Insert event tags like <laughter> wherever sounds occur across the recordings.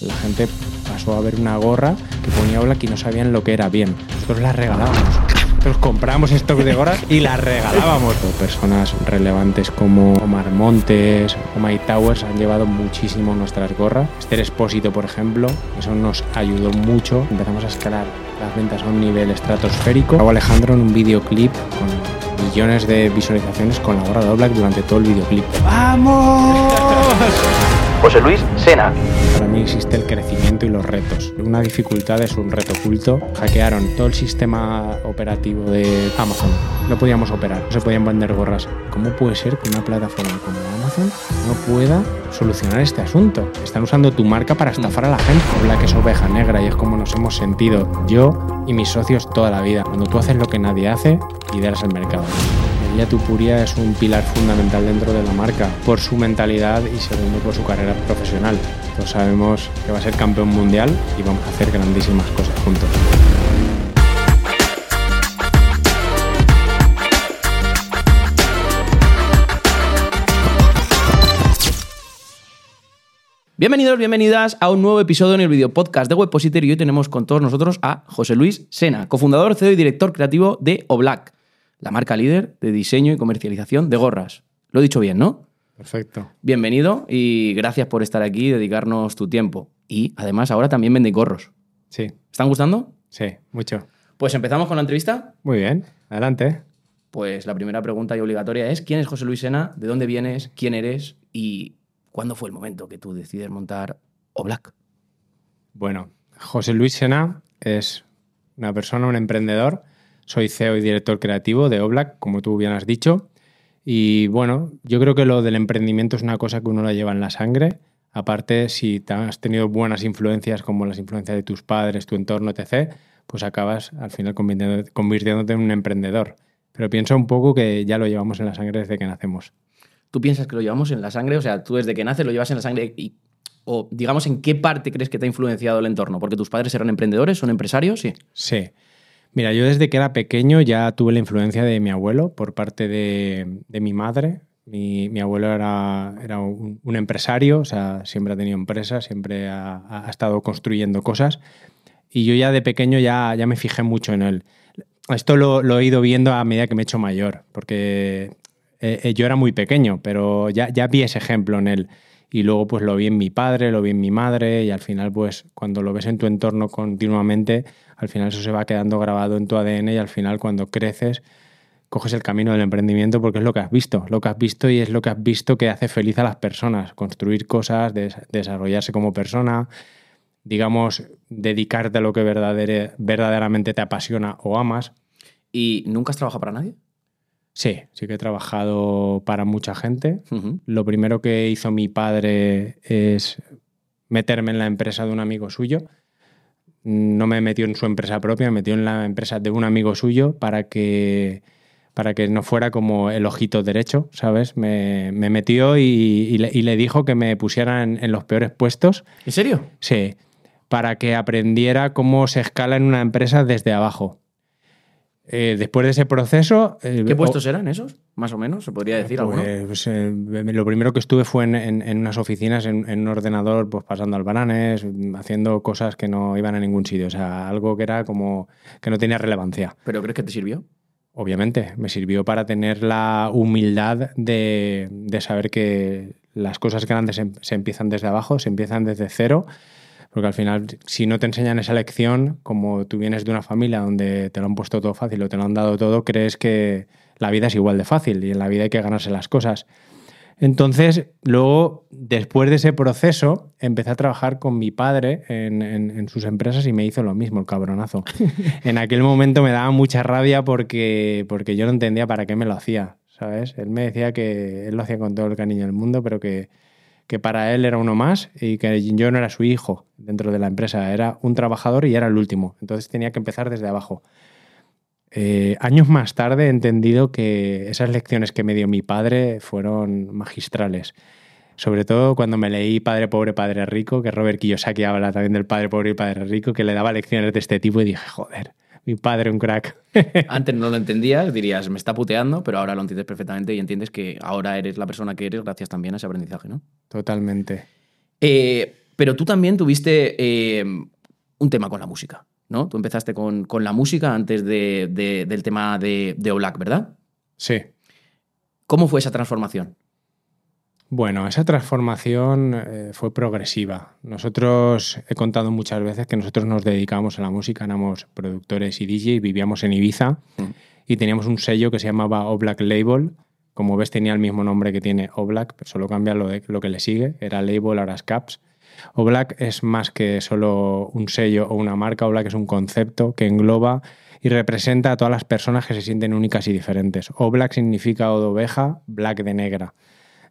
La gente pasó a ver una gorra que ponía Oblak y no sabían lo que era bien. Nosotros la regalábamos. Nosotros compramos stock de gorras y las regalábamos. <laughs> Personas relevantes como Omar Montes o Mike Towers han llevado muchísimo nuestras gorras. Esther Espósito, por ejemplo, eso nos ayudó mucho. Empezamos a escalar las ventas a un nivel estratosférico. Hago Alejandro en un videoclip con millones de visualizaciones con la gorra de Oblak durante todo el videoclip. ¡Vamos! <laughs> José Luis Sena. Para mí existe el crecimiento y los retos. Una dificultad es un reto oculto. Hackearon todo el sistema operativo de Amazon. No podíamos operar, no se podían vender gorras. ¿Cómo puede ser que una plataforma como Amazon no pueda solucionar este asunto? Están usando tu marca para estafar a la gente. Habla que es oveja negra y es como nos hemos sentido yo y mis socios toda la vida. Cuando tú haces lo que nadie hace, lideras el mercado. Elia Tupuria es un pilar fundamental dentro de la marca por su mentalidad y segundo por su carrera profesional. Todos sabemos que va a ser campeón mundial y vamos a hacer grandísimas cosas juntos. Bienvenidos, bienvenidas a un nuevo episodio en el video podcast de Webpositor y hoy tenemos con todos nosotros a José Luis Sena, cofundador, CEO y director creativo de Oblack, la marca líder de diseño y comercialización de gorras. Lo he dicho bien, ¿no? Perfecto. Bienvenido y gracias por estar aquí y dedicarnos tu tiempo. Y además ahora también vendéis gorros. Sí, ¿Están gustando? sí, mucho. Pues empezamos con la entrevista. Muy bien, adelante. Pues la primera pregunta y obligatoria es ¿quién es José Luis Sena? ¿De dónde vienes? ¿Quién eres? ¿Y cuándo fue el momento que tú decides montar Oblack? Bueno, José Luis Sena es una persona, un emprendedor. Soy CEO y director creativo de Oblak, como tú bien has dicho. Y bueno, yo creo que lo del emprendimiento es una cosa que uno la lleva en la sangre. Aparte, si te has tenido buenas influencias como las influencias de tus padres, tu entorno, etc., pues acabas al final convirtiéndote en un emprendedor. Pero pienso un poco que ya lo llevamos en la sangre desde que nacemos. ¿Tú piensas que lo llevamos en la sangre? O sea, tú desde que naces lo llevas en la sangre y... O digamos, ¿en qué parte crees que te ha influenciado el entorno? ¿Porque tus padres eran emprendedores, son empresarios? Sí. Sí. Mira, yo desde que era pequeño ya tuve la influencia de mi abuelo por parte de, mi madre. Mi, abuelo era, un, empresario, o sea, siempre ha tenido empresas, siempre ha, estado construyendo cosas. Y yo ya de pequeño ya, me fijé mucho en él. Esto lo, lo he ido viendo a medida que me he hecho mayor, porque eh, eh, yo era muy pequeño, pero ya, ya vi ese ejemplo en él. Y luego pues lo vi en mi padre, lo vi en mi madre y al final pues cuando lo ves en tu entorno continuamente, al final eso se va quedando grabado en tu ADN y al final cuando creces coges el camino del emprendimiento porque es lo que has visto, lo que has visto y es lo que has visto que hace feliz a las personas, construir cosas, des- desarrollarse como persona, digamos, dedicarte a lo que verdaderamente te apasiona o amas. ¿Y nunca has trabajado para nadie? Sí, sí que he trabajado para mucha gente. Lo primero que hizo mi padre es meterme en la empresa de un amigo suyo. No me metió en su empresa propia, me metió en la empresa de un amigo suyo para que, para que no fuera como el ojito derecho, ¿sabes? Me, me metió y, y le, y le dijo que me pusiera en, en los peores puestos. ¿En serio? Sí, para que aprendiera cómo se escala en una empresa desde abajo. Eh, después de ese proceso... eh, ¿Qué o- puestos eran esos? Más o menos, se podría decir alguno. pues, eh, lo primero que estuve fue en, en- en unas oficinas, en, en un ordenador, pues pasando albaranes, haciendo cosas que no iban a ningún sitio. O sea, algo que era como que no tenía relevancia. ¿Pero crees que te sirvió? Obviamente, me sirvió para tener la humildad de, de saber que las cosas grandes se, se empiezan desde abajo, se empiezan desde cero. Porque al final, si no te enseñan esa lección, como tú vienes de una familia donde te lo han puesto todo fácil o te lo han dado todo, crees que la vida es igual de fácil y en la vida hay que ganarse las cosas. Entonces, luego, después de ese proceso, empecé a trabajar con mi padre en, en- en sus empresas y me hizo lo mismo, el cabronazo. <laughs> en aquel momento me daba mucha rabia porque, porque yo no entendía para qué me lo hacía, ¿sabes? Él me decía que él lo hacía con todo el cariño del mundo, pero que, que para él era uno más y que yo no era su hijo dentro de la empresa, era un trabajador y era el último. Entonces tenía que empezar desde abajo. Eh, años más tarde he entendido que esas lecciones que me dio mi padre fueron magistrales. Sobre todo cuando me leí Padre Pobre, Padre Rico, que Robert Kiyosaki habla también del Padre Pobre y Padre Rico, que le daba lecciones de este tipo y dije, joder, mi padre un crack. <laughs> Antes no lo entendías, dirías, me está puteando, pero ahora lo entiendes perfectamente y entiendes que ahora eres la persona que eres gracias también a ese aprendizaje, ¿no? Totalmente. Eh, Pero tú también tuviste eh, un tema con la música, ¿no? Tú empezaste con, con la música antes de- de- del tema de, de Olac, ¿verdad? Sí. ¿Cómo fue esa transformación? Bueno, esa transformación eh, fue progresiva. Nosotros, he contado muchas veces que nosotros nos dedicábamos a la música, éramos productores y DJ, vivíamos en Ibiza Mm. y teníamos un sello que se llamaba Oblak Label. Como ves, tenía el mismo nombre que tiene Oblak, pero solo cambia lo, de- lo que le sigue. Era Label, ahora es Caps. Oblak es más que solo un sello o una marca. Oblak es un concepto que engloba y representa a todas las personas que se sienten únicas y diferentes. Oblak significa O de oveja, black de negra.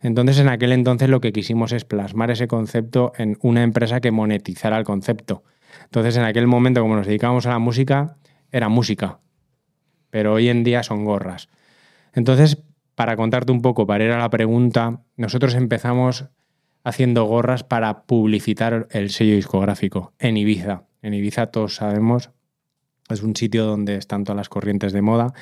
Entonces, en aquel entonces lo que quisimos es plasmar ese concepto en una empresa que monetizara el concepto. Entonces, en aquel momento, como nos dedicábamos a la música, era música. Pero hoy en día son gorras. Entonces, para contarte un poco, para ir a la pregunta, nosotros empezamos haciendo gorras para publicitar el sello discográfico en Ibiza. En Ibiza todos sabemos, es un sitio donde están todas las corrientes de moda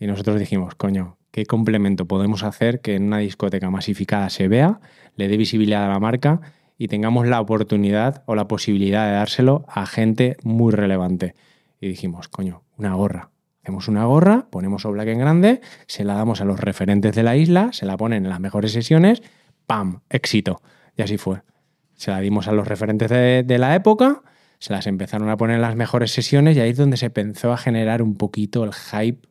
y nosotros dijimos, coño, ¿qué complemento podemos hacer que en una discoteca masificada se vea, le dé visibilidad a la marca y tengamos la oportunidad o la posibilidad de dárselo a gente muy relevante? Y dijimos, coño, una gorra. Hacemos una gorra, ponemos Oblak en grande, se la damos a los referentes de la isla, se la ponen en las mejores sesiones, ¡pam! Éxito. Y así fue. Se la dimos a los referentes de, de la época, se las empezaron a poner en las mejores sesiones y ahí es donde se pensó a generar un poquito el hype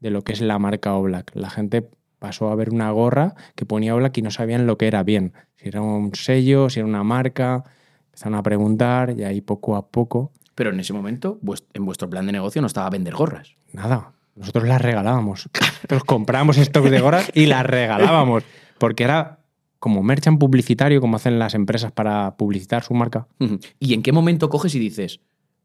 de lo que es la marca Oblak. La gente pasó a ver una gorra que ponía Oblak y no sabían lo que era bien. Si era un sello, si era una marca. Empezaron a preguntar y ahí poco a poco, Pero en ese momento, en vuestro plan de negocio no estaba vender gorras. nada, nosotros las regalábamos. Nosotros compramos stock de gorras y las regalábamos. Porque era como merchan publicitario, como hacen las empresas para publicitar su marca. ¿Y en qué momento coges y dices,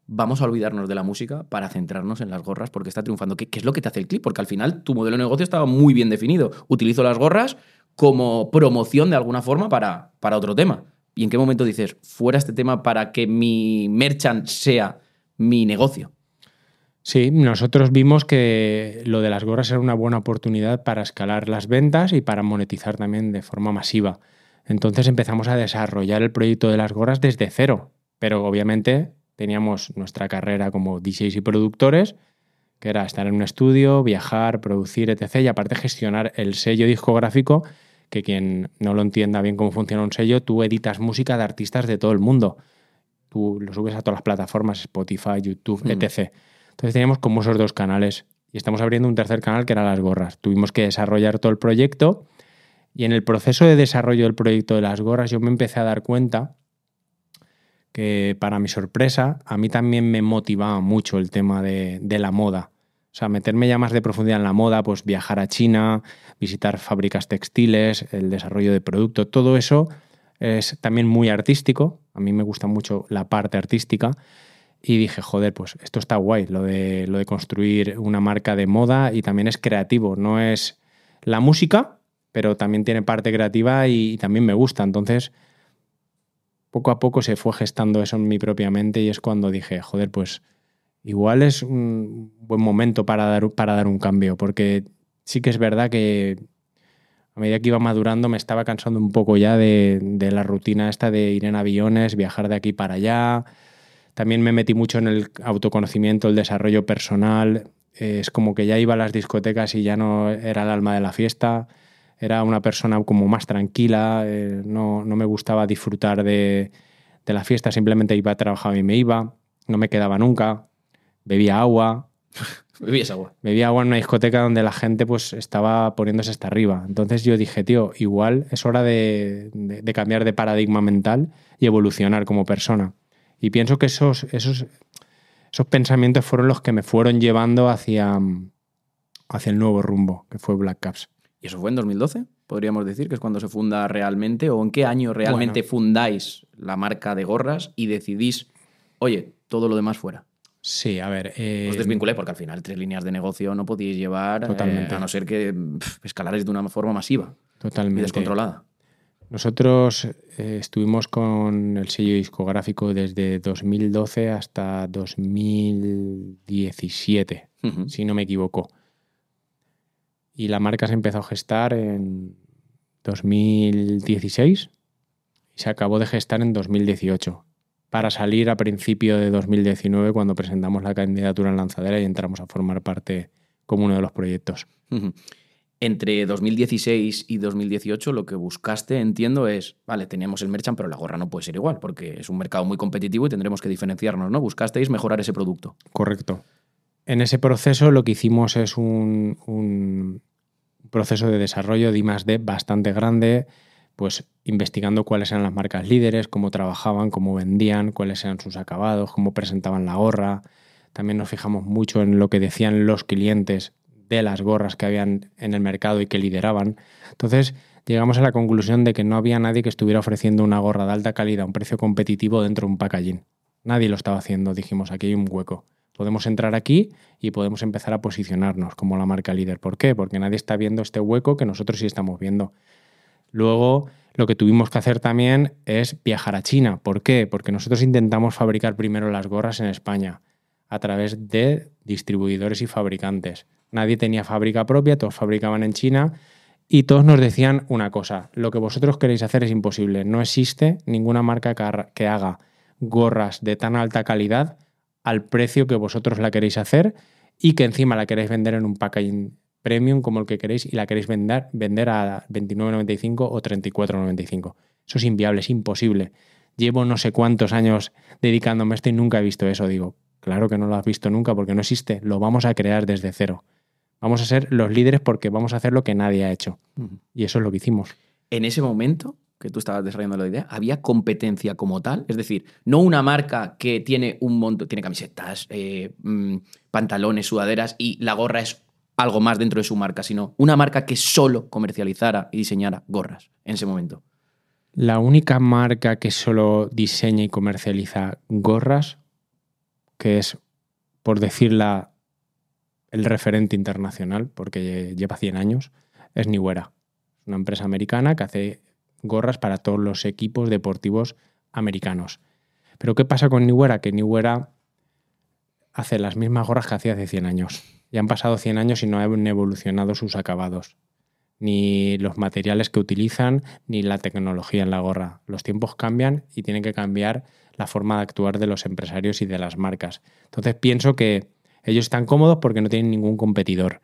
vamos a olvidarnos de la música para centrarnos en las gorras porque está triunfando? ¿Qué, qué es lo que te hace el clip? Porque al final tu modelo de negocio estaba muy bien definido. Utilizo las gorras como promoción de alguna forma para, para otro tema. ¿Y en qué momento dices, fuera este tema para que mi merchant sea mi negocio? Sí, nosotros vimos que lo de las gorras era una buena oportunidad para escalar las ventas y para monetizar también de forma masiva. Entonces empezamos a desarrollar el proyecto de las gorras desde cero, pero obviamente teníamos nuestra carrera como DJs y productores, que era estar en un estudio, viajar, producir, etc. Y aparte gestionar el sello discográfico, que quien no lo entienda bien cómo funciona un sello, tú editas música de artistas de todo el mundo. Tú lo subes a todas las plataformas, Spotify, YouTube, Mm. etc. Entonces teníamos como esos dos canales y estamos abriendo un tercer canal que era las gorras. Tuvimos que desarrollar todo el proyecto y en el proceso de desarrollo del proyecto de las gorras yo me empecé a dar cuenta que para mi sorpresa a mí también me motivaba mucho el tema de, la moda. O sea, meterme ya más de profundidad en la moda, pues viajar a China, visitar fábricas textiles, el desarrollo de producto, todo eso es también muy artístico. A mí me gusta mucho la parte artística. Y dije, joder, pues esto está guay, lo de, lo de construir una marca de moda y también es creativo, no es la música, pero también tiene parte creativa y también me gusta. Entonces, poco a poco se fue gestando eso en mi propia mente y es cuando dije, joder, pues igual es un buen momento para dar, para dar un cambio, porque sí que es verdad que a medida que iba madurando me estaba cansando un poco ya de, de la rutina esta de ir en aviones, viajar de aquí para allá. También me metí mucho en el autoconocimiento, el desarrollo personal. Es como que ya iba a las discotecas y ya no era el alma de la fiesta. Era una persona como más tranquila. eh, no, no me gustaba disfrutar de, de la fiesta. Simplemente iba a trabajar y me iba. No me quedaba nunca. Bebía agua. <laughs> Bebías agua. Bebía agua en una discoteca donde la gente pues estaba poniéndose hasta arriba. Entonces yo dije, tío, igual es hora de, de- de cambiar de paradigma mental y evolucionar como persona. Y pienso que esos, esos, esos pensamientos fueron los que me fueron llevando hacia, hacia el nuevo rumbo, que fue Black Caps. ¿Y eso fue en 2012? Podríamos decir que es cuando se funda realmente, o en qué año realmente Bueno. fundáis la marca de gorras y decidís, oye, todo lo demás fuera. Sí, a ver. eh, Os desvinculé porque al final tres líneas de negocio no podíais llevar, eh, a no ser que pff, escalarais de una forma masiva y Totalmente. descontrolada. Nosotros eh, estuvimos con el sello discográfico desde 2012 hasta 2017, Ujú. si no me equivoco. Y la marca se empezó a gestar en 2016 y se acabó de gestar en 2018 para salir a principio de 2019 cuando presentamos la candidatura en lanzadera y entramos a formar parte como uno de los proyectos. Entre 2016 y 2018 lo que buscaste, entiendo, es, vale, teníamos el merchant, pero la gorra no puede ser igual, porque es un mercado muy competitivo y tendremos que diferenciarnos, ¿no? Buscasteis mejorar ese producto. Correcto. En ese proceso lo que hicimos es un, proceso de desarrollo de I+.D. bastante grande, pues investigando cuáles eran las marcas líderes, cómo trabajaban, cómo vendían, cuáles eran sus acabados, cómo presentaban la gorra. También nos fijamos mucho en lo que decían los clientes de las gorras que habían en el mercado y que lideraban. Entonces llegamos a la conclusión de que no había nadie que estuviera ofreciendo una gorra de alta calidad a un precio competitivo dentro de un packaging. Nadie lo estaba haciendo, dijimos, aquí hay un hueco. Podemos entrar aquí y podemos empezar a posicionarnos como la marca líder. ¿Por qué? Porque nadie está viendo este hueco que nosotros sí estamos viendo. Luego, lo que tuvimos que hacer también es viajar a China. ¿Por qué? Porque nosotros intentamos fabricar primero las gorras en España a través de distribuidores y fabricantes. Nadie tenía fábrica propia, todos fabricaban en China y todos nos decían una cosa, lo que vosotros queréis hacer es imposible, no existe ninguna marca que haga gorras de tan alta calidad al precio que vosotros la queréis hacer y que encima la queréis vender en un packaging premium como el que queréis y la queréis vender, vender a 29.95 o 34.95. Eso es inviable, es imposible. Llevo no sé cuántos años dedicándome a esto y nunca he visto eso. Digo, claro que no lo has visto nunca porque no existe. Lo vamos a crear desde cero. Vamos a ser los líderes porque vamos a hacer lo que nadie ha hecho. Y eso es lo que hicimos. En ese momento, que tú estabas desarrollando la idea, había competencia como tal. Es decir, no una marca que tiene un montón, tiene camisetas, eh, mm, pantalones, sudaderas y la gorra es algo más dentro de su marca, sino una marca que solo comercializara y diseñara gorras en ese momento. La única marca que solo diseña y comercializa gorras, que es, por decirla, el referente internacional, porque lleva 100 años, es Niwera. Una empresa americana que hace gorras para todos los equipos deportivos americanos. Pero ¿qué pasa con Niwera? Que Niwera hace las mismas gorras que hacía hace 100 años. Ya han pasado 100 años y no han evolucionado sus acabados. Ni los materiales que utilizan, ni la tecnología en la gorra. Los tiempos cambian y tienen que cambiar la forma de actuar de los empresarios y de las marcas. Entonces pienso que ellos están cómodos porque no tienen ningún competidor.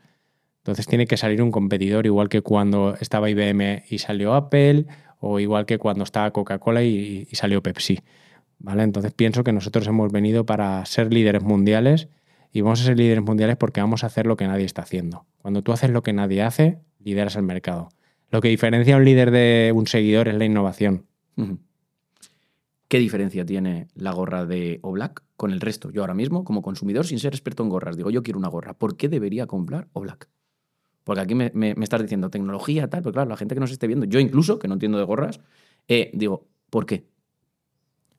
Entonces tiene que salir un competidor, igual que cuando estaba IBM y salió Apple, o igual que cuando estaba Coca-Cola y, salió Pepsi. ¿Vale? Entonces pienso que nosotros hemos venido para ser líderes mundiales y vamos a ser líderes mundiales porque vamos a hacer lo que nadie está haciendo. Cuando tú haces lo que nadie hace, lideras el mercado. Lo que diferencia a un líder de un seguidor es la innovación. ¿Qué diferencia tiene la gorra de Oblak con el resto? Yo ahora mismo, como consumidor, sin ser experto en gorras, digo, yo quiero una gorra. ¿Por qué debería comprar Oblak? Porque aquí me, estás diciendo tecnología, tal, pero claro, la gente que nos esté viendo, yo incluso, que no entiendo de gorras, eh, digo, ¿por qué?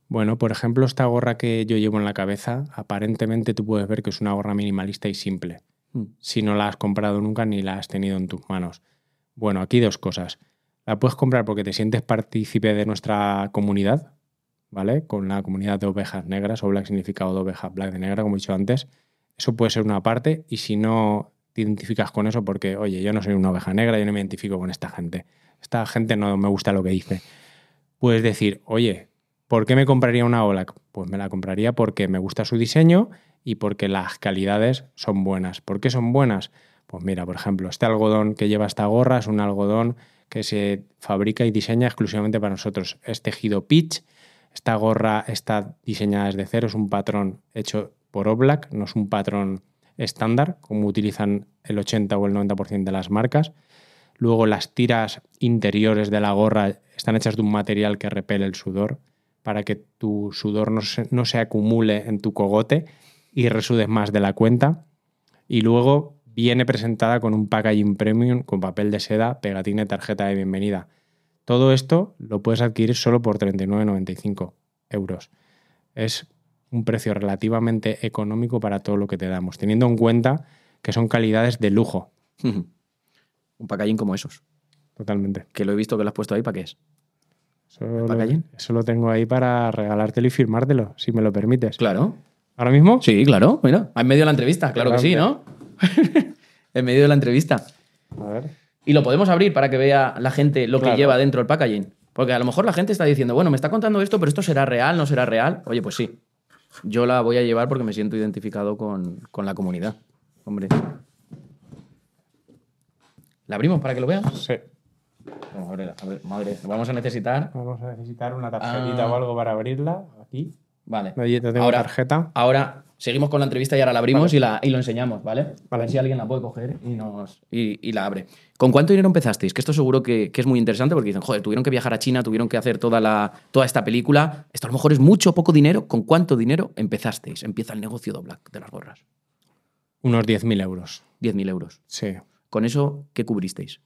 Bueno, por ejemplo, esta gorra que yo llevo en la cabeza, aparentemente tú puedes ver que es una gorra minimalista y simple. Mm. Si no la has comprado nunca ni la has tenido en tus manos. Bueno, aquí dos cosas. La puedes comprar porque te sientes partícipe de nuestra comunidad, ¿vale? Con la comunidad de ovejas negras, o black significado de oveja, black de negra, como he dicho antes. Eso puede ser una parte, y si no te identificas con eso, porque, oye, yo no soy una oveja negra, yo no me identifico con esta gente. Esta gente no me gusta lo que dice. Puedes decir, oye, ¿por qué me compraría una OLAC? Pues me la compraría porque me gusta su diseño y porque las calidades son buenas. ¿Por qué son buenas? Pues mira, por ejemplo, este algodón que lleva esta gorra es un algodón que se fabrica y diseña exclusivamente para nosotros. Es tejido pitch. Esta gorra está diseñada desde cero, es un patrón hecho por Oblak, no es un patrón estándar, como utilizan el 80 o el 90% de las marcas. Luego las tiras interiores de la gorra están hechas de un material que repele el sudor para que tu sudor no se, no se acumule en tu cogote y resudes más de la cuenta. Y luego viene presentada con un packaging premium con papel de seda, pegatina y tarjeta de bienvenida. Todo esto lo puedes adquirir solo por 39,95 euros. Es un precio relativamente económico para todo lo que te damos, teniendo en cuenta que son calidades de lujo. <laughs> un packaging como esos. Totalmente. Que lo he visto que lo has puesto ahí, ¿para qué es? Eso lo, eso lo tengo ahí para regalártelo y firmártelo, si me lo permites. Claro. ¿Ahora mismo? Sí, claro. Mira, en medio de la entrevista, claro que sí, ¿no? <laughs> en medio de la entrevista. A ver. Y lo podemos abrir para que vea la gente lo que lleva dentro el packaging. Porque a lo mejor la gente está diciendo, bueno, me está contando esto, pero esto será real, no será real. Oye, pues sí. Yo la voy a llevar porque me siento identificado con, con la comunidad. Hombre. ¿La abrimos para que lo vean? Sí. Vamos a abrirla. A ver, madre, vamos a necesitar. Vamos a necesitar una tarjetita Ah. o algo para abrirla. Aquí. Vale. Tengo Ahora- tarjeta. Ahora seguimos con la entrevista y ahora la abrimos Vale. y, la, y lo enseñamos, ¿vale? A Vale. ver si alguien la puede coger y, nos, y, y la abre. ¿Con cuánto dinero empezasteis? Que esto seguro que, que es muy interesante porque dicen, joder, tuvieron que viajar a China, tuvieron que hacer toda, la, toda esta película. Esto a lo mejor es mucho o poco dinero. ¿Con cuánto dinero empezasteis? Empieza el negocio de Black, de las gorras. Unos 10.000 euros. 10.000 euros. Sí. ¿Con eso qué cubristeis?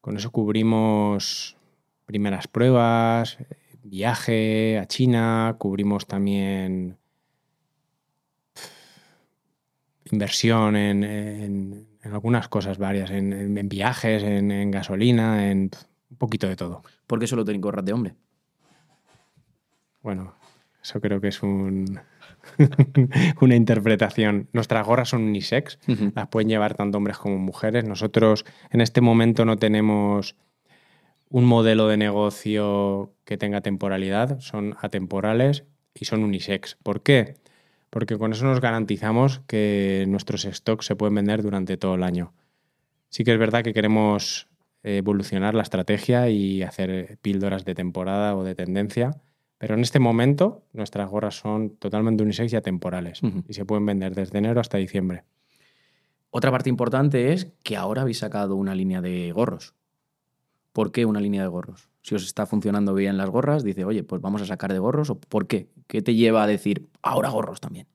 Con eso cubrimos primeras pruebas, viaje a China, cubrimos también inversión en, en- en algunas cosas varias, en, viajes, en, gasolina, en un poquito de todo. ¿Por qué solo tenéis gorras de hombre? Bueno, eso creo que es un, <laughs> una interpretación. Nuestras gorras son unisex, las pueden llevar tanto hombres como mujeres. Nosotros en este momento no tenemos un modelo de negocio que tenga temporalidad, son atemporales y son unisex. ¿Por qué? Porque con eso nos garantizamos que nuestros stocks se pueden vender durante todo el año. Sí que es verdad que queremos evolucionar la estrategia y hacer píldoras de temporada o de tendencia, pero en este momento nuestras gorras son totalmente unisex y atemporales y se pueden vender desde enero hasta diciembre. Otra parte importante es que ahora habéis sacado una línea de gorros. ¿Por qué una línea de gorros? Si os está funcionando bien las gorras, dice, oye, pues vamos a sacar de gorros. ¿O por qué? ¿Qué te lleva a decir, ahora gorros también?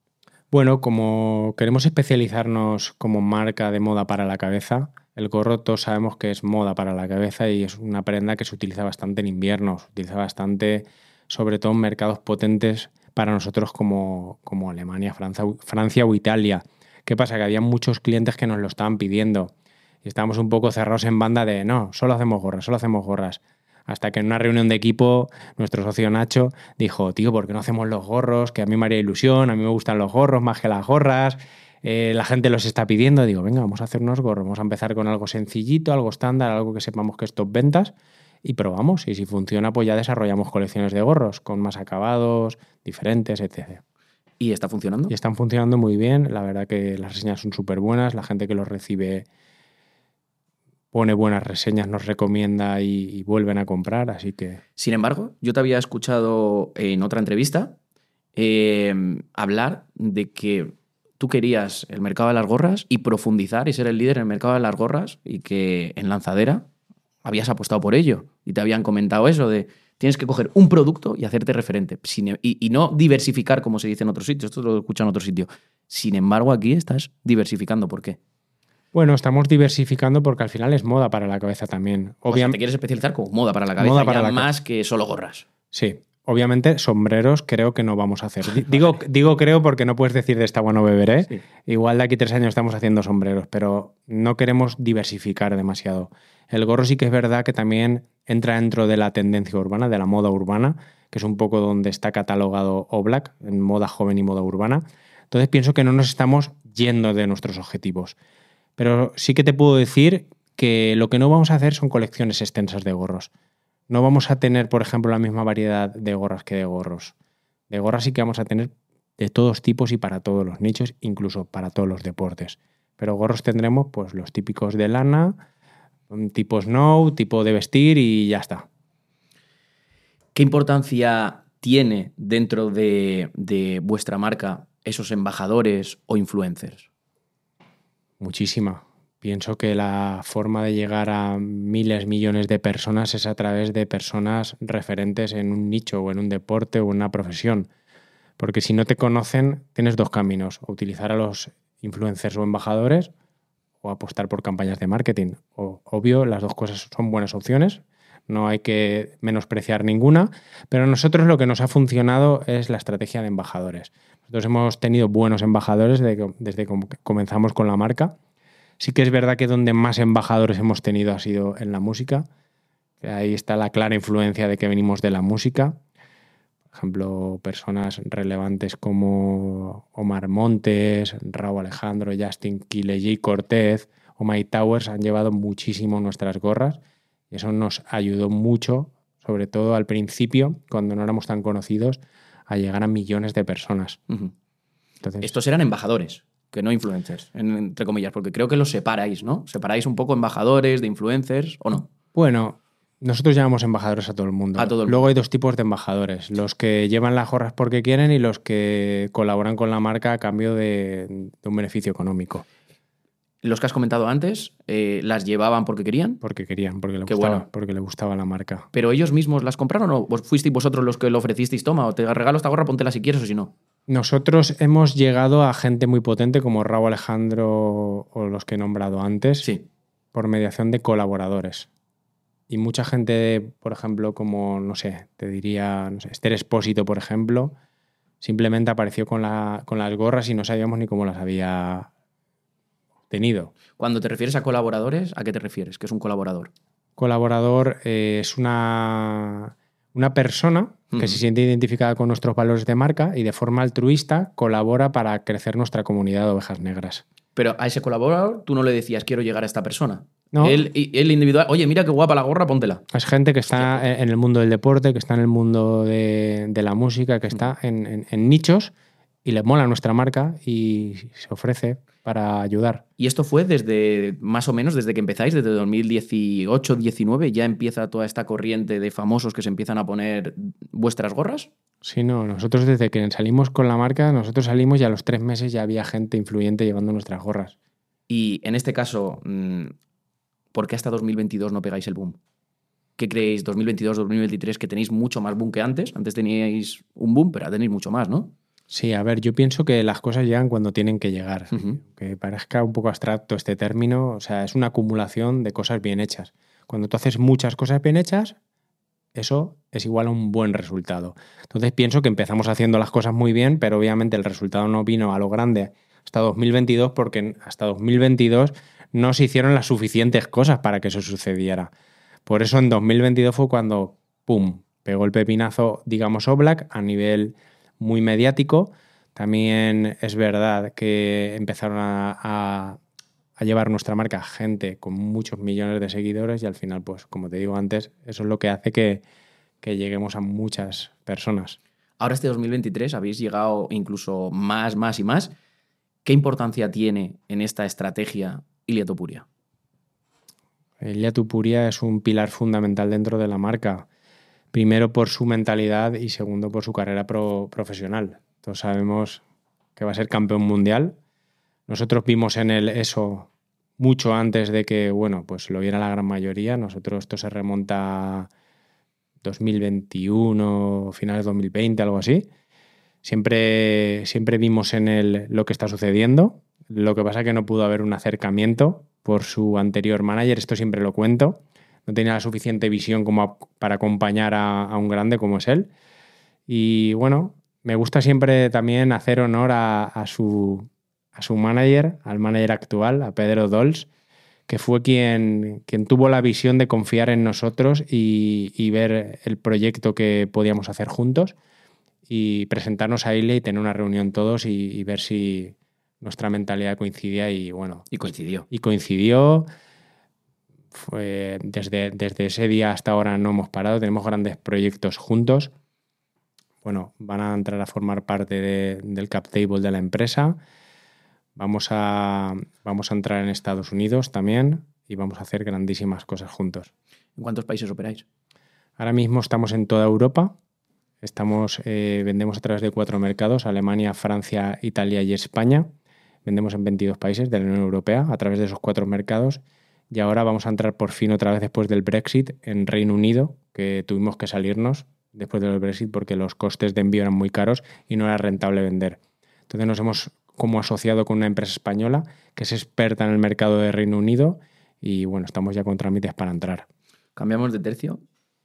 Bueno, como queremos especializarnos como marca de moda para la cabeza, el gorro todos sabemos que es moda para la cabeza y es una prenda que se utiliza bastante en invierno, se utiliza bastante sobre todo en mercados potentes para nosotros como, como Alemania, Francia, Francia o Italia. ¿Qué pasa? Que había muchos clientes que nos lo estaban pidiendo y estábamos un poco cerrados en banda de no, solo hacemos gorras, solo hacemos gorras. Hasta que en una reunión de equipo, nuestro socio Nacho dijo, tío, ¿por qué no hacemos los gorros? Que a mí me haría ilusión, a mí me gustan los gorros más que las gorras. eh, la gente los está pidiendo. Digo, venga, vamos a hacer unos gorros. Vamos a empezar con algo sencillito, algo estándar, algo que sepamos que es top ventas. Y probamos. Y si funciona, pues ya desarrollamos colecciones de gorros con más acabados, diferentes, etc. ¿Y está funcionando? Y están funcionando muy bien. La verdad que las reseñas son súper buenas. La gente que los recibe pone buenas reseñas, nos recomienda y, vuelven a comprar. Así que Sin embargo, yo te había escuchado en otra entrevista eh, hablar de que tú querías el mercado de las gorras y profundizar y ser el líder en el mercado de las gorras y que en lanzadera habías apostado por ello y te habían comentado eso de tienes que coger un producto y hacerte referente e, y, y no diversificar como se dice en otros sitios, esto lo escuchan en otro sitio. Sin embargo, aquí estás diversificando. ¿Por qué? Bueno, estamos diversificando porque al final es moda para la cabeza también. O sea, te quieres especializar como moda para la cabeza, Moda para ya la más que solo gorras. sí. Obviamente, sombreros creo que no vamos a hacer. Di- Digo, <laughs> digo creo porque no puedes decir de esta agua no beberé. Sí. Igual de aquí tres años estamos haciendo sombreros, pero no queremos diversificar demasiado. El gorro sí que es verdad que también entra dentro de la tendencia urbana, de la moda urbana, que es un poco donde está catalogado Oblak, en moda joven y moda urbana. Entonces pienso que no nos estamos yendo de nuestros objetivos. Pero sí que te puedo decir que lo que no vamos a hacer son colecciones extensas de gorros. No vamos a tener, por ejemplo, la misma variedad de gorras que de gorros. De gorras sí que vamos a tener de todos tipos y para todos los nichos, incluso para todos los deportes. Pero gorros tendremos pues los típicos de lana, mm, tipo snow, tipo de vestir y ya está. ¿Qué importancia tiene dentro de, de vuestra marca esos embajadores o influencers? Muchísima. Pienso que la forma de llegar a miles, millones de personas es a través de personas referentes en un nicho o en un deporte o en una profesión. Porque si no te conocen, tienes dos caminos. Utilizar a los influencers o embajadores o apostar por campañas de marketing. O, obvio, las dos cosas son buenas opciones. No hay que menospreciar ninguna. Pero a nosotros lo que nos ha funcionado es la estrategia de embajadores. Nosotros hemos tenido buenos embajadores desde que, comenzamos con la marca. Sí que es verdad que donde más embajadores hemos tenido ha sido en la música. Ahí está la clara influencia de que venimos de la música. Por ejemplo, personas relevantes como Omar Montes, Raúl Alejandro, Justin Quilegui Cortez o Mike Towers han llevado muchísimo nuestras gorras y eso nos ayudó mucho, sobre todo al principio, cuando no éramos tan conocidos, a llegar a millones de personas. Entonces, Estos eran embajadores, que no influencers, en- entre comillas, porque creo que los separáis, ¿no? Separáis un poco embajadores de influencers o no. Bueno, nosotros llamamos embajadores a todo el mundo. A todo el Luego hay dos tipos de embajadores, los que llevan las gorras porque quieren y los que colaboran con la marca a cambio de, de un beneficio económico, Los que has comentado antes, eh, las llevaban porque querían, porque querían, porque le, Qué gustaba, bueno. porque le gustaba la marca. pero ellos mismos las compraron o vos fuisteis vosotros los que lo ofrecisteis, toma, o te regalo esta gorra, póntela si quieres o si no. Nosotros hemos llegado a gente muy potente como Raúl Alejandro o los que he nombrado antes Sí. por mediación de colaboradores. Y mucha gente, por ejemplo, como, no sé, te diría, no sé, Esther Espósito, por ejemplo, simplemente apareció con, la- con las gorras y no sabíamos ni cómo las había tenido. Cuando te refieres a colaboradores, ¿a qué te refieres? ¿Qué es un colaborador? Colaborador eh, es una, una persona que Ujú. se siente identificada con nuestros valores de marca y de forma altruista colabora para crecer nuestra comunidad de ovejas negras. Pero a ese colaborador tú no le decías, quiero llegar a esta persona. No. Él, él individual, oye, mira qué guapa la gorra, póntela. Es gente que está en en el mundo del deporte, que está en el mundo de, de la música, que está en, en- en nichos y les mola nuestra marca y se ofrece para ayudar. Y esto fue desde, más o menos, desde que empezáis, desde 2018-19, ya empieza toda esta corriente de famosos que se empiezan a poner vuestras gorras. Si no, nosotros desde que salimos con la marca, nosotros salimos y a los tres meses ya había gente influyente llevando nuestras gorras. Y en este caso, mm, ¿por qué hasta 2022 no pegáis el boom? ¿Qué creéis 2022-2023 que tenéis mucho más boom que antes? Antes teníais un boom, pero ahora tenéis mucho más, ¿no? Sí, a ver, yo pienso que las cosas llegan cuando tienen que llegar. Que parezca un poco abstracto este término, o sea, es una acumulación de cosas bien hechas. Cuando tú haces muchas cosas bien hechas, eso es igual a un buen resultado. Entonces pienso que empezamos haciendo las cosas muy bien, pero obviamente el resultado no vino a lo grande hasta 2022 porque hasta 2022 no se hicieron las suficientes cosas para que eso sucediera. Por eso en 2022 fue cuando, ¡pum!, pegó el pepinazo, digamos, Oblak a nivel muy mediático. También es verdad que empezaron a, a- a llevar nuestra marca gente con muchos millones de seguidores y al final, pues como te digo antes, eso es lo que hace que, que lleguemos a muchas personas. Ahora este 2023 habéis llegado incluso más, más y más. ¿Qué importancia tiene en esta estrategia Ilia Topuria? Elia Tupuria es un pilar fundamental dentro de la marca. Primero por su mentalidad y segundo por su carrera pro- profesional. Todos sabemos que va a ser campeón mundial. Nosotros vimos en él eso mucho antes de que, bueno, pues lo viera la gran mayoría. Nosotros esto se remonta a 2021, finales de 2020, algo así. Siempre, siempre vimos en él lo que está sucediendo. Lo que pasa es que no pudo haber un acercamiento por su anterior manager, esto siempre lo cuento. No tenía la suficiente visión como a- para acompañar a, a un grande como es él. Y bueno, me gusta siempre también hacer honor a, a su, a su manager, al manager actual, a Pedro Dols, que fue quien, quien tuvo la visión de confiar en nosotros y, y ver el proyecto que podíamos hacer juntos y presentarnos a Ile y tener una reunión todos y, y ver si nuestra mentalidad coincidía y bueno, Y coincidió. y coincidió. Desde, desde ese día hasta ahora no hemos parado, tenemos grandes proyectos juntos. Bueno, van a entrar a formar parte de- del cap table de la empresa. Vamos a, vamos a entrar en Estados Unidos también y vamos a hacer grandísimas cosas juntos. ¿En cuántos países operáis? Ahora mismo estamos en toda Europa. Estamos, eh, vendemos a través de cuatro mercados, Alemania, Francia, Italia y España. Vendemos en 22 países de la Unión Europea a través de esos cuatro mercados. Y ahora vamos a entrar por fin otra vez después del Brexit en Reino Unido, que tuvimos que salirnos después del Brexit porque los costes de envío eran muy caros y no era rentable vender. Entonces nos hemos como asociado con una empresa española que es experta en el mercado de Reino Unido y bueno, estamos ya con trámites para entrar. Cambiamos de tercio.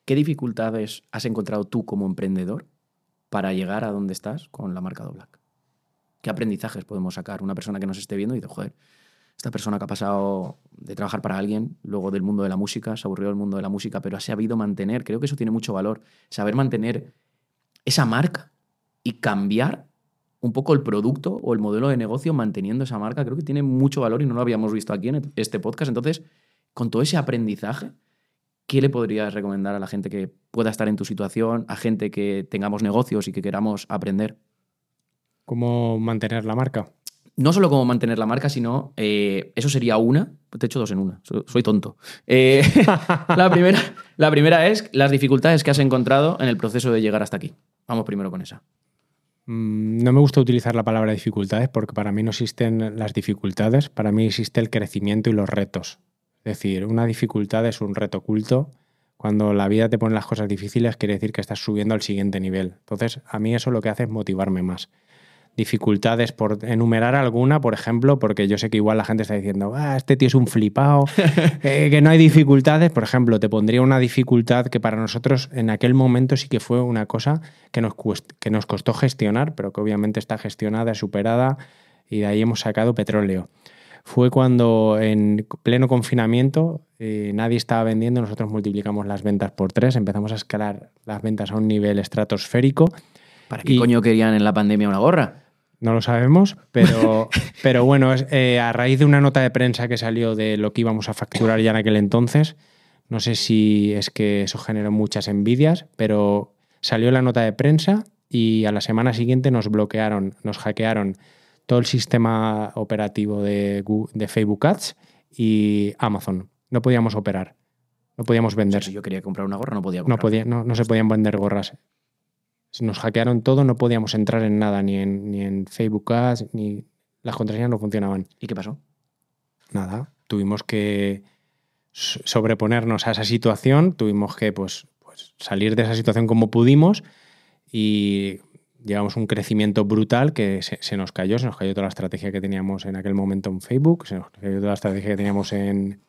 ¿Qué dificultades has encontrado tú como emprendedor para llegar a donde estás con la marca Doblac? ¿Qué aprendizajes podemos sacar? Una persona que nos esté viendo y dice, joder, esta persona que ha pasado de trabajar para alguien, luego del mundo de la música, se aburrió del mundo de la música, pero ha sabido mantener, creo que eso tiene mucho valor, saber mantener esa marca y cambiar un poco el producto o el modelo de negocio manteniendo esa marca, creo que tiene mucho valor y no lo habíamos visto aquí en este podcast. Entonces, con todo ese aprendizaje, ¿qué le podrías recomendar a la gente que pueda estar en tu situación, a gente que tengamos negocios y que queramos aprender? ¿Cómo mantener la marca? No solo cómo mantener la marca, sino eh, eso sería una. Te he hecho dos en una. Soy, soy tonto. Eh, <laughs> la, primera, la primera es las dificultades que has encontrado en el proceso de llegar hasta aquí. Vamos primero con esa. Mm, No me gusta utilizar la palabra dificultades porque para mí no existen las dificultades, para mí existe el crecimiento y los retos. Es decir, una dificultad es un reto oculto. Cuando la vida te pone las cosas difíciles quiere decir que estás subiendo al siguiente nivel. Entonces, a mí eso lo que hace es motivarme más. Dificultades, por enumerar alguna, por ejemplo, porque yo sé que igual la gente está diciendo, ah, este tío es un flipado, <laughs> eh, que no hay dificultades. Por ejemplo, te pondría una dificultad que para nosotros en aquel momento sí que fue una cosa que nos, que nos costó gestionar, pero que obviamente está gestionada, superada y de ahí hemos sacado petróleo. Fue cuando en pleno confinamiento eh, nadie estaba vendiendo, nosotros multiplicamos las ventas por tres, empezamos a escalar las ventas a un nivel estratosférico. ¿Para qué Y- coño querían en la pandemia una gorra? No lo sabemos, pero, <laughs> pero bueno, eh, a raíz de una nota de prensa que salió de lo que íbamos a facturar ya en aquel entonces, no sé si es que eso generó muchas envidias, pero salió la nota de prensa y a la semana siguiente nos bloquearon, nos hackearon todo el sistema operativo de, Gu- de Facebook Ads y Amazon. No podíamos operar, no podíamos O sea, vender. si yo quería comprar una gorra, no podía No, comprar. podía, no, no se podían vender gorras. Nos hackearon todo, no podíamos entrar en nada, ni en, ni en Facebook Ads, ni las contraseñas no funcionaban. ¿Y qué pasó? Nada. Tuvimos que so- sobreponernos a esa situación, tuvimos que pues, pues, salir de esa situación como pudimos y llevamos un crecimiento brutal que se, se nos cayó, se nos cayó toda la estrategia que teníamos en aquel momento en Facebook, se nos cayó toda la estrategia que teníamos en,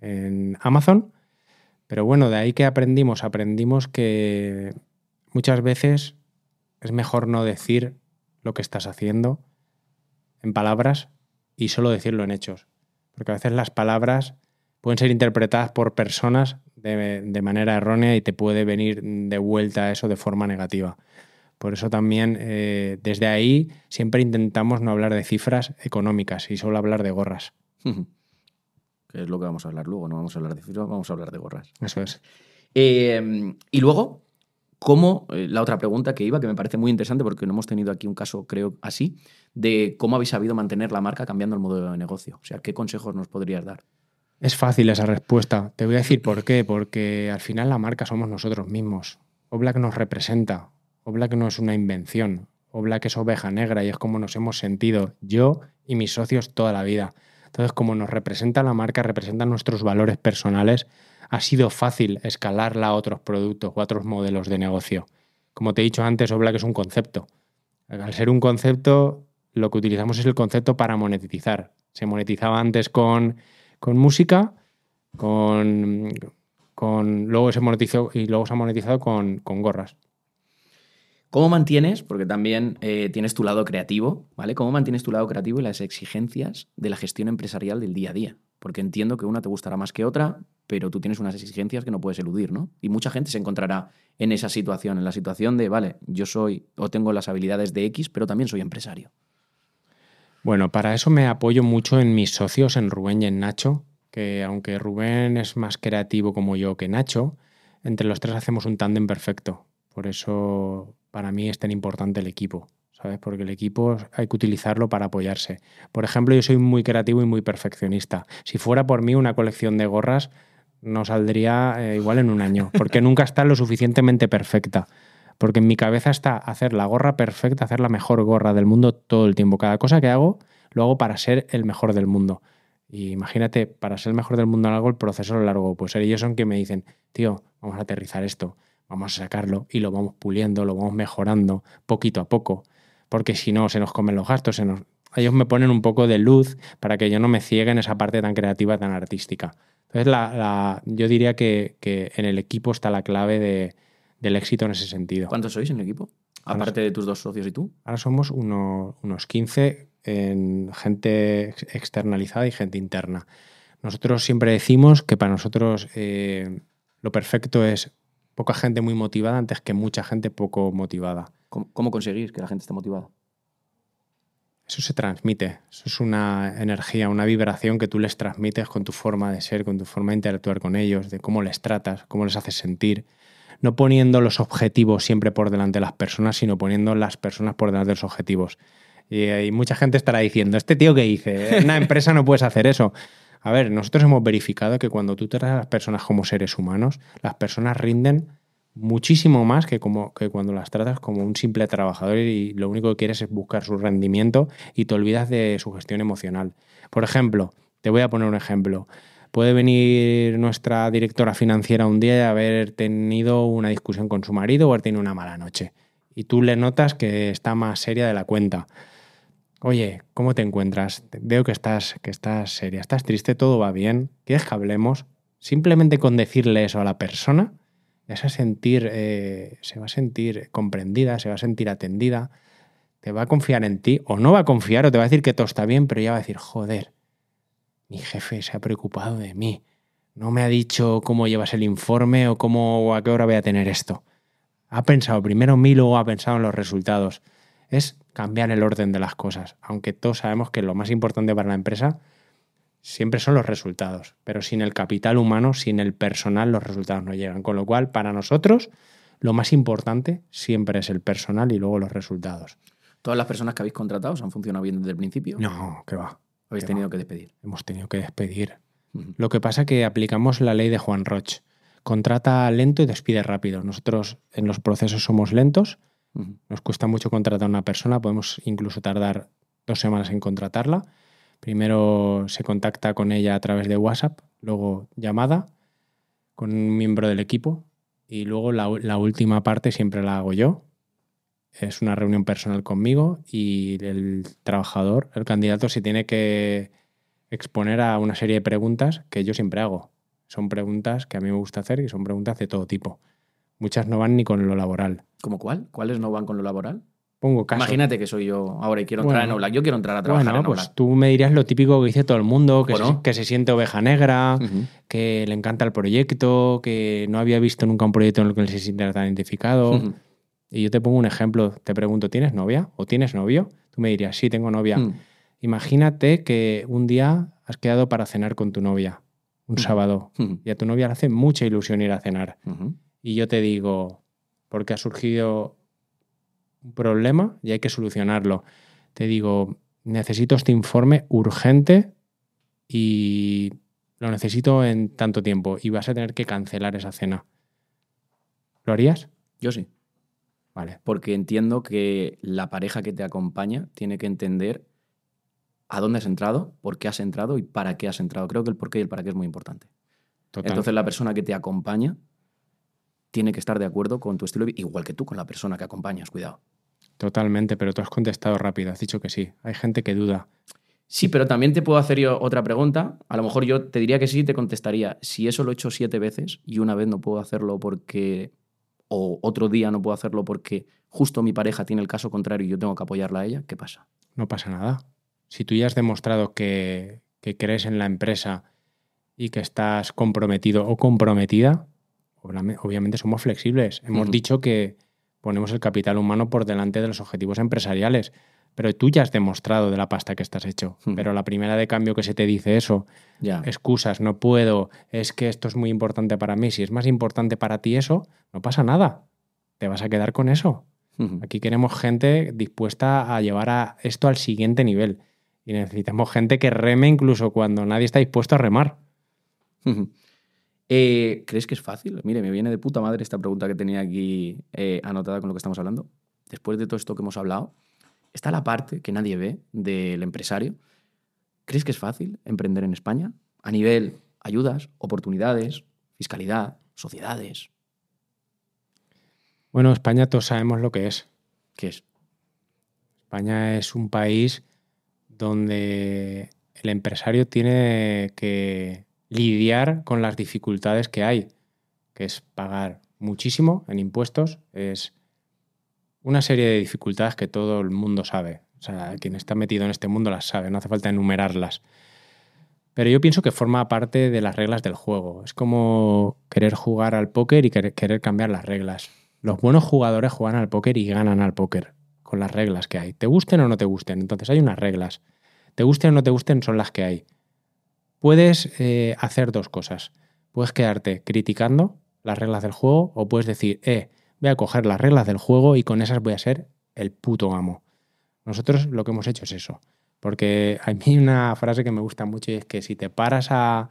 en Amazon. Pero bueno, de ahí que aprendimos, aprendimos que muchas veces es mejor no decir lo que estás haciendo en palabras y solo decirlo en hechos. Porque a veces las palabras pueden ser interpretadas por personas de, de manera errónea y te puede venir de vuelta eso de forma negativa. Por eso también eh, desde ahí siempre intentamos no hablar de cifras económicas y solo hablar de gorras. que es lo que vamos a hablar luego. No vamos a hablar de fibra, vamos a hablar de gorras. Eso es. Eh, y luego, ¿cómo? eh, la otra pregunta que iba, que me parece muy interesante porque no hemos tenido aquí un caso, creo, así, de cómo habéis sabido mantener la marca cambiando el modelo de negocio. O sea, ¿qué consejos nos podrías dar? Es fácil esa respuesta. Te voy a decir por qué. Porque al final la marca somos nosotros mismos. Oblak nos representa. Oblak no es una invención. Oblak es oveja negra y es como nos hemos sentido yo y mis socios toda la vida. Entonces, como nos representa la marca, representa nuestros valores personales, ha sido fácil escalarla a otros productos o a otros modelos de negocio. Como te he dicho antes, Oblak es un concepto. Al ser un concepto, lo que utilizamos es el concepto para monetizar. Se monetizaba antes con, con música, con, con luego se monetizó y luego se ha monetizado con, con gorras. ¿Cómo mantienes, porque también eh, tienes tu lado creativo, ¿vale? ¿Cómo mantienes tu lado creativo y las exigencias de la gestión empresarial del día a día? Porque entiendo que una te gustará más que otra, pero tú tienes unas exigencias que no puedes eludir, ¿no? Y mucha gente se encontrará en esa situación, en la situación de, vale, yo soy o tengo las habilidades de X, pero también soy empresario. Bueno, para eso me apoyo mucho en mis socios, en Rubén y en Nacho, que aunque Rubén es más creativo como yo que Nacho, entre los tres hacemos un tándem perfecto. Por eso para mí es tan importante el equipo, ¿sabes? Porque el equipo hay que utilizarlo para apoyarse. Por ejemplo, yo soy muy creativo y muy perfeccionista. Si fuera por mí una colección de gorras no saldría eh, igual en un año, porque nunca está lo suficientemente perfecta. Porque en mi cabeza está hacer la gorra perfecta, hacer la mejor gorra del mundo todo el tiempo. Cada cosa que hago, lo hago para ser el mejor del mundo. Y imagínate, para ser el mejor del mundo en algo, el proceso es largo. Pues ellos son que me dicen, tío, vamos a aterrizar esto, vamos a sacarlo y lo vamos puliendo, lo vamos mejorando poquito a poco. Porque si no, se nos comen los gastos. Se nos... Ellos me ponen un poco de luz para que yo no me ciegue en esa parte tan creativa, tan artística. Entonces, la, la, yo diría que, que, en el equipo está la clave de, del éxito en ese sentido. ¿Cuántos sois en el equipo? Aparte de tus dos socios y tú. Ahora somos uno, unos 15 en gente externalizada y gente interna. Nosotros siempre decimos que para nosotros eh, lo perfecto es poca gente muy motivada antes que mucha gente poco motivada. ¿Cómo, cómo conseguir que la gente esté motivada? Eso se transmite. Eso es una energía, una vibración que tú les transmites con tu forma de ser, con tu forma de interactuar con ellos, de cómo les tratas, cómo les haces sentir. No poniendo los objetivos siempre por delante de las personas, sino poniendo las personas por delante de los objetivos. Y, hay mucha gente estará diciendo, este tío que dice, en una empresa no puedes hacer eso. A ver, nosotros hemos verificado que cuando tú tratas a las personas como seres humanos, las personas rinden muchísimo más que, como, que cuando las tratas como un simple trabajador y lo único que quieres es buscar su rendimiento y te olvidas de su gestión emocional. Por ejemplo, te voy a poner un ejemplo. Puede venir nuestra directora financiera un día y haber tenido una discusión con su marido o haber tenido una mala noche. Y tú le notas que está más seria de la cuenta. Oye, ¿cómo te encuentras? Veo que estás, que estás seria, estás triste, todo va bien. ¿Quieres que hablemos? Simplemente con decirle eso a la persona, a sentir, eh, se va a sentir comprendida, se va a sentir atendida, te va a confiar en ti, o no va a confiar, o te va a decir que todo está bien, pero ya va a decir, joder, mi jefe se ha preocupado de mí. No me ha dicho cómo llevas el informe o cómo o a qué hora voy a tener esto. Ha pensado primero en mí, luego ha pensado en los resultados. Es cambiar el orden de las cosas, aunque todos sabemos que lo más importante para la empresa siempre son los resultados, pero sin el capital humano, sin el personal, los resultados no llegan. Con lo cual, para nosotros, lo más importante siempre es el personal y luego los resultados. ¿Todas las personas que habéis contratado han funcionado bien desde el principio? No, que va. Habéis tenido que despedir. Hemos tenido que despedir. Lo que pasa es que aplicamos la ley de Juan Roch. Contrata lento y despide rápido. Nosotros en los procesos somos lentos. Nos cuesta mucho contratar a una persona. Podemos incluso tardar dos semanas en contratarla Primero se contacta con ella a través de WhatsApp, luego llamada con un miembro del equipo y luego la, última parte siempre la hago yo. Es una reunión personal conmigo y el trabajador, el candidato, se tiene que exponer a una serie de preguntas que yo siempre hago. Son preguntas que a mí me gusta hacer y son preguntas de todo tipo. Muchas no van ni con lo laboral. ¿Cómo cuál? ¿Cuáles no van con lo laboral? Pongo caso. Imagínate que soy yo ahora y quiero entrar en Oblak. Yo quiero entrar a trabajar bueno, pues tú me dirías lo típico que dice todo el mundo, que, se, que se siente oveja negra, que le encanta el proyecto, que no había visto nunca un proyecto en el que se sintiera tan identificado. Y yo te pongo un ejemplo. Te pregunto, ¿tienes novia o tienes novio? Tú me dirías, sí, tengo novia. Mm. Imagínate que un día has quedado para cenar con tu novia, un sábado, y a tu novia le hace mucha ilusión ir a cenar. Y yo te digo, porque ha surgido un problema y hay que solucionarlo. Te digo, necesito este informe urgente y lo necesito en tanto tiempo y vas a tener que cancelar esa cena. ¿Lo harías? Yo sí. Vale. Porque entiendo que la pareja que te acompaña tiene que entender a dónde has entrado, por qué has entrado y para qué has entrado. Creo que el por qué y el para qué es muy importante. Entonces la persona que te acompaña tiene que estar de acuerdo con tu estilo de vida, igual que tú con la persona que acompañas, cuidado. Totalmente, pero tú has contestado rápido, has dicho que sí. Hay gente que duda. Sí, pero también te puedo hacer yo otra pregunta. A lo mejor yo te diría que sí, te contestaría. Si eso lo he hecho siete veces y una vez no puedo hacerlo porque. o otro día no puedo hacerlo porque justo mi pareja tiene el caso contrario y yo tengo que apoyarla a ella, ¿qué pasa? No pasa nada. Si tú ya has demostrado que, que crees en la empresa y que estás comprometido o comprometida, obviamente somos flexibles. Hemos dicho que ponemos el capital humano por delante de los objetivos empresariales. Pero tú ya has demostrado de la pasta que estás hecho. Pero la primera de cambio que se te dice eso, excusas, no puedo, es que esto es muy importante para mí. Si es más importante para ti eso, no pasa nada. Te vas a quedar con eso. Aquí queremos gente dispuesta a llevar a esto al siguiente nivel. Y necesitamos gente que reme incluso cuando nadie está dispuesto a remar. Eh, ¿Crees que es fácil? Mire, me viene de puta madre esta pregunta que tenía aquí eh, anotada con lo que estamos hablando. Después de todo esto que hemos hablado, está la parte que nadie ve del empresario. ¿Crees que es fácil emprender en España? A nivel ayudas, oportunidades, fiscalidad, sociedades. Bueno, España todos sabemos lo que es. ¿Qué es? España es un país donde el empresario tiene que lidiar con las dificultades que hay, que es pagar muchísimo en impuestos, es una serie de dificultades que todo el mundo sabe. O sea, quien está metido en este mundo las sabe, no hace falta enumerarlas. Pero yo pienso que forma parte de las reglas del juego. Es como querer jugar al póker y querer, cambiar las reglas. Los buenos jugadores juegan al póker y ganan al póker. con las reglas que hay. Te gusten o no te gusten. Entonces hay unas reglas. Te gusten o no te gusten son las que hay. Puedes eh, hacer dos cosas. Puedes quedarte criticando las reglas del juego o puedes decir, eh, voy a coger las reglas del juego y con esas voy a ser el puto amo. Nosotros lo que hemos hecho es eso. Porque a mí una frase que me gusta mucho y es que si te paras a,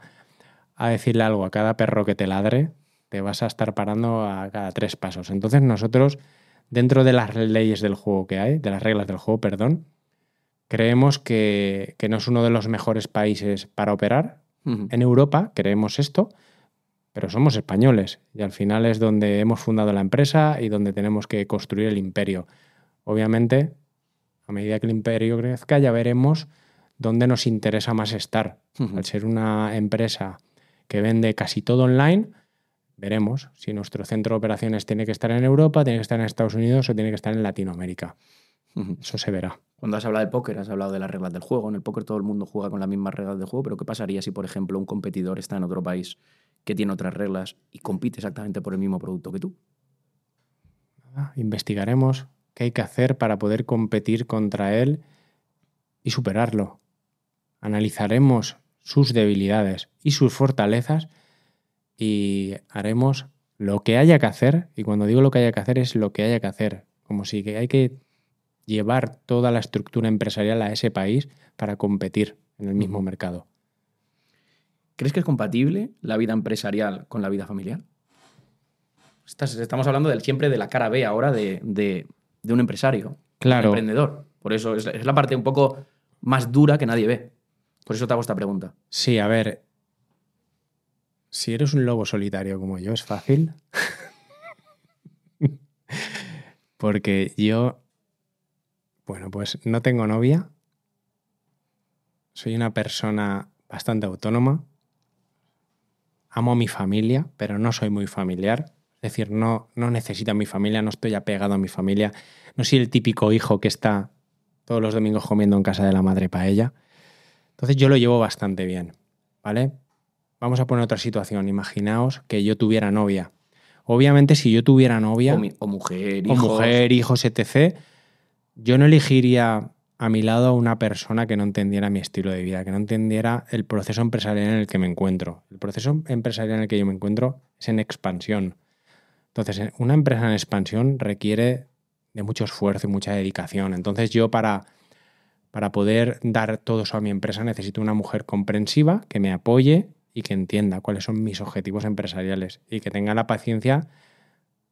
a decirle algo a cada perro que te ladre, te vas a estar parando a cada tres pasos. Entonces nosotros, dentro de las leyes del juego que hay, de las reglas del juego, perdón, creemos que, que no es uno de los mejores países para operar. En Europa creemos esto, pero somos españoles y al final es donde hemos fundado la empresa y donde tenemos que construir el imperio. Obviamente, a medida que el imperio crezca, ya veremos dónde nos interesa más estar. Al ser una empresa que vende casi todo online, veremos si nuestro centro de operaciones tiene que estar en Europa, tiene que estar en Estados Unidos o tiene que estar en Latinoamérica. Eso se verá. Cuando has hablado de póker, has hablado de las reglas del juego. En el póker todo el mundo juega con las mismas reglas del juego, pero ¿qué pasaría si, por ejemplo, un competidor está en otro país que tiene otras reglas y compite exactamente por el mismo producto que tú? Investigaremos qué hay que hacer para poder competir contra él y superarlo. Analizaremos sus debilidades y sus fortalezas y haremos lo que haya que hacer. Y cuando digo lo que haya que hacer es lo que haya que hacer. Como si hay que llevar toda la estructura empresarial a ese país para competir en el mismo mercado. ¿Crees que es compatible la vida empresarial con la vida familiar? Estás- estamos hablando del, siempre de la cara B ahora de, de- de un empresario, un Claro, emprendedor. Por eso es, es la parte un poco más dura que nadie ve. Por eso te hago esta pregunta. Sí, a ver. Si eres un lobo solitario como yo, es fácil. <laughs> Porque yo, bueno, pues no tengo novia. Soy una persona bastante autónoma. Amo a mi familia, pero no soy muy familiar. Es decir, no, no necesito a mi familia, no estoy apegado a mi familia. No soy el típico hijo que está todos los domingos comiendo en casa de la madre paella. Entonces yo lo llevo bastante bien, ¿vale? Vamos a poner otra situación. Imaginaos que yo tuviera novia. Obviamente, si yo tuviera novia O, mi- o mujer, o hijos. mujer, hijos, etc., yo no elegiría a mi lado a una persona que no entendiera mi estilo de vida, que no entendiera el proceso empresarial en el que me encuentro. El proceso empresarial en el que yo me encuentro es en expansión. Entonces, una empresa en expansión requiere de mucho esfuerzo y mucha dedicación. Entonces, yo para, para poder dar todo eso a mi empresa necesito una mujer comprensiva que me apoye y que entienda cuáles son mis objetivos empresariales y que tenga la paciencia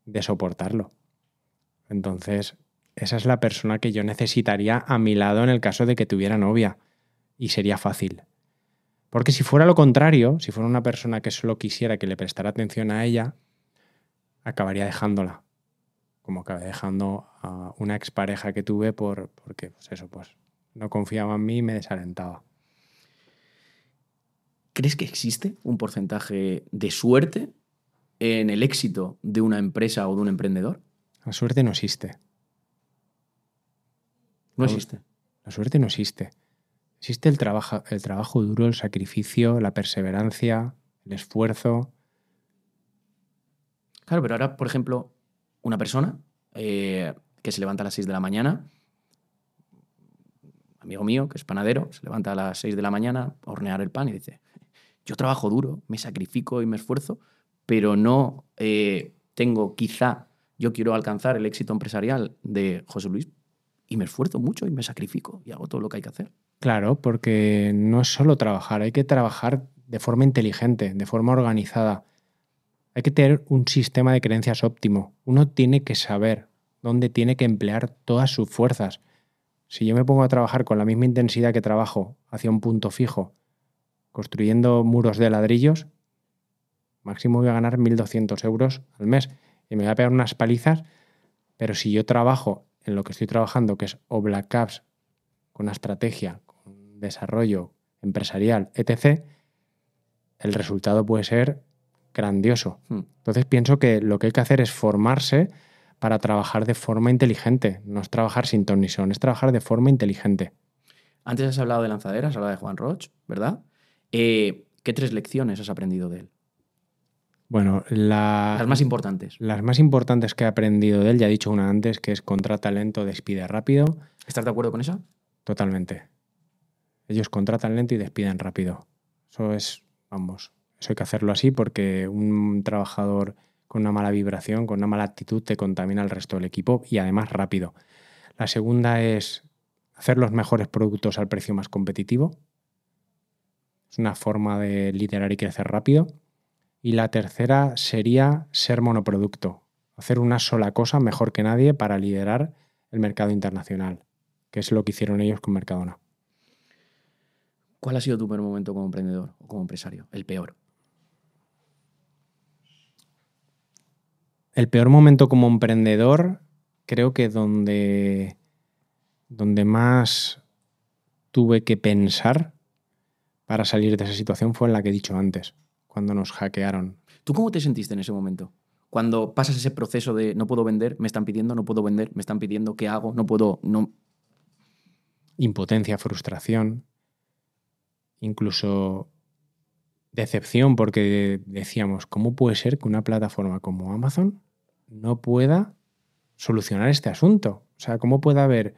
de soportarlo. Entonces, esa es la persona que yo necesitaría a mi lado en el caso de que tuviera novia. Y sería fácil. Porque si fuera lo contrario, si fuera una persona que solo quisiera que le prestara atención a ella, acabaría dejándola. Como acabé dejando a una expareja que tuve por, porque, pues eso, pues no confiaba en mí y me desalentaba. ¿Crees que existe un porcentaje de suerte en el éxito de una empresa o de un emprendedor? La suerte no existe. No existe. La suerte no existe. Existe el trabajo, el trabajo duro, el sacrificio, la perseverancia, el esfuerzo. Claro, pero ahora, por ejemplo, una persona eh, que se levanta a las 6 de la mañana, amigo mío, que es panadero, se levanta a las 6 de la mañana a hornear el pan y dice, yo trabajo duro, me sacrifico y me esfuerzo, pero no eh, tengo quizá, yo quiero alcanzar el éxito empresarial de José Luis y me esfuerzo mucho y me sacrifico y hago todo lo que hay que hacer. Claro, porque no es solo trabajar, hay que trabajar de forma inteligente, de forma organizada. Hay que tener un sistema de creencias óptimo. Uno tiene que saber dónde tiene que emplear todas sus fuerzas. Si yo me pongo a trabajar con la misma intensidad que trabajo hacia un punto fijo, construyendo muros de ladrillos, máximo voy a ganar 1.200 euros al mes y me voy a pegar unas palizas, pero si yo trabajo en lo que estoy trabajando, que es o Black Caps, con una estrategia, con desarrollo empresarial, etc., el resultado puede ser grandioso. Hmm. Entonces pienso que lo que hay que hacer es formarse para trabajar de forma inteligente. No es trabajar sin ton ni son, es trabajar de forma inteligente. Antes has hablado de lanzaderas, has hablado de Juan Roch, ¿verdad? Eh, ¿Qué tres lecciones has aprendido de él? Bueno, la- Las más importantes. las más importantes que he aprendido de él, ya he dicho una antes, que es contrata lento, despide rápido. ¿Estás de acuerdo con esa? Totalmente. Ellos contratan lento y despiden rápido. Eso es, vamos, eso hay que hacerlo así porque un trabajador con una mala vibración, con una mala actitud, te contamina el resto del equipo y además rápido. La segunda es hacer los mejores productos al precio más competitivo. Es una forma de liderar y crecer rápido. Y la tercera sería ser monoproducto. Hacer una sola cosa mejor que nadie para liderar el mercado internacional, que es lo que hicieron ellos con Mercadona. ¿Cuál ha sido tu peor momento como emprendedor o como empresario? El peor. El peor momento como emprendedor, creo que donde, donde más tuve que pensar para salir de esa situación fue en la que he dicho antes, cuando nos hackearon. ¿Tú cómo te sentiste en ese momento? Cuando pasas ese proceso de no puedo vender, me están pidiendo, no puedo vender, me están pidiendo, ¿qué hago? No puedo, no. Impotencia, frustración, incluso decepción, porque decíamos, ¿cómo puede ser que una plataforma como Amazon no pueda solucionar este asunto? O sea, ¿cómo puede haber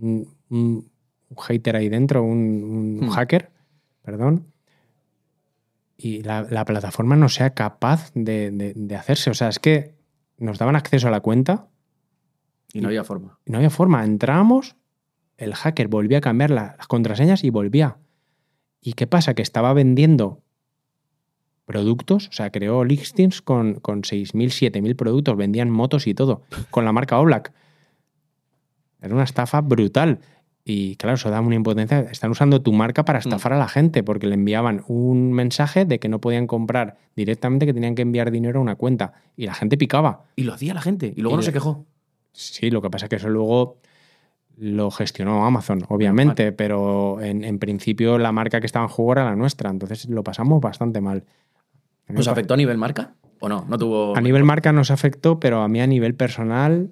un, un- un hater ahí dentro, un, un Hmm. hacker, perdón, y la, la plataforma no sea capaz de, de- de hacerse? O sea, es que nos daban acceso a la cuenta Y no había forma. y no había forma. Entrábamos, el hacker volvía a cambiar la- las contraseñas y volvía. ¿Y qué pasa? Que estaba vendiendo productos, o sea, creó listings con, con 6.000, 7.000 productos, vendían motos y todo, con la marca Oblak. Era una estafa brutal. Y claro, eso da una impotencia. Están usando tu marca para estafar a la gente, porque le enviaban un mensaje de que no podían comprar directamente, que tenían que enviar dinero a una cuenta. Y la gente picaba. Y lo hacía la gente. Y luego Y no le- se quejó. Sí, lo que pasa es que eso luego lo gestionó Amazon, obviamente, pero en, en principio la marca que estaba en juego era la nuestra, entonces lo pasamos bastante mal. ¿Nos afectó a nivel marca? ¿O no? No tuvo. A nivel marca nos afectó, pero a mí a nivel personal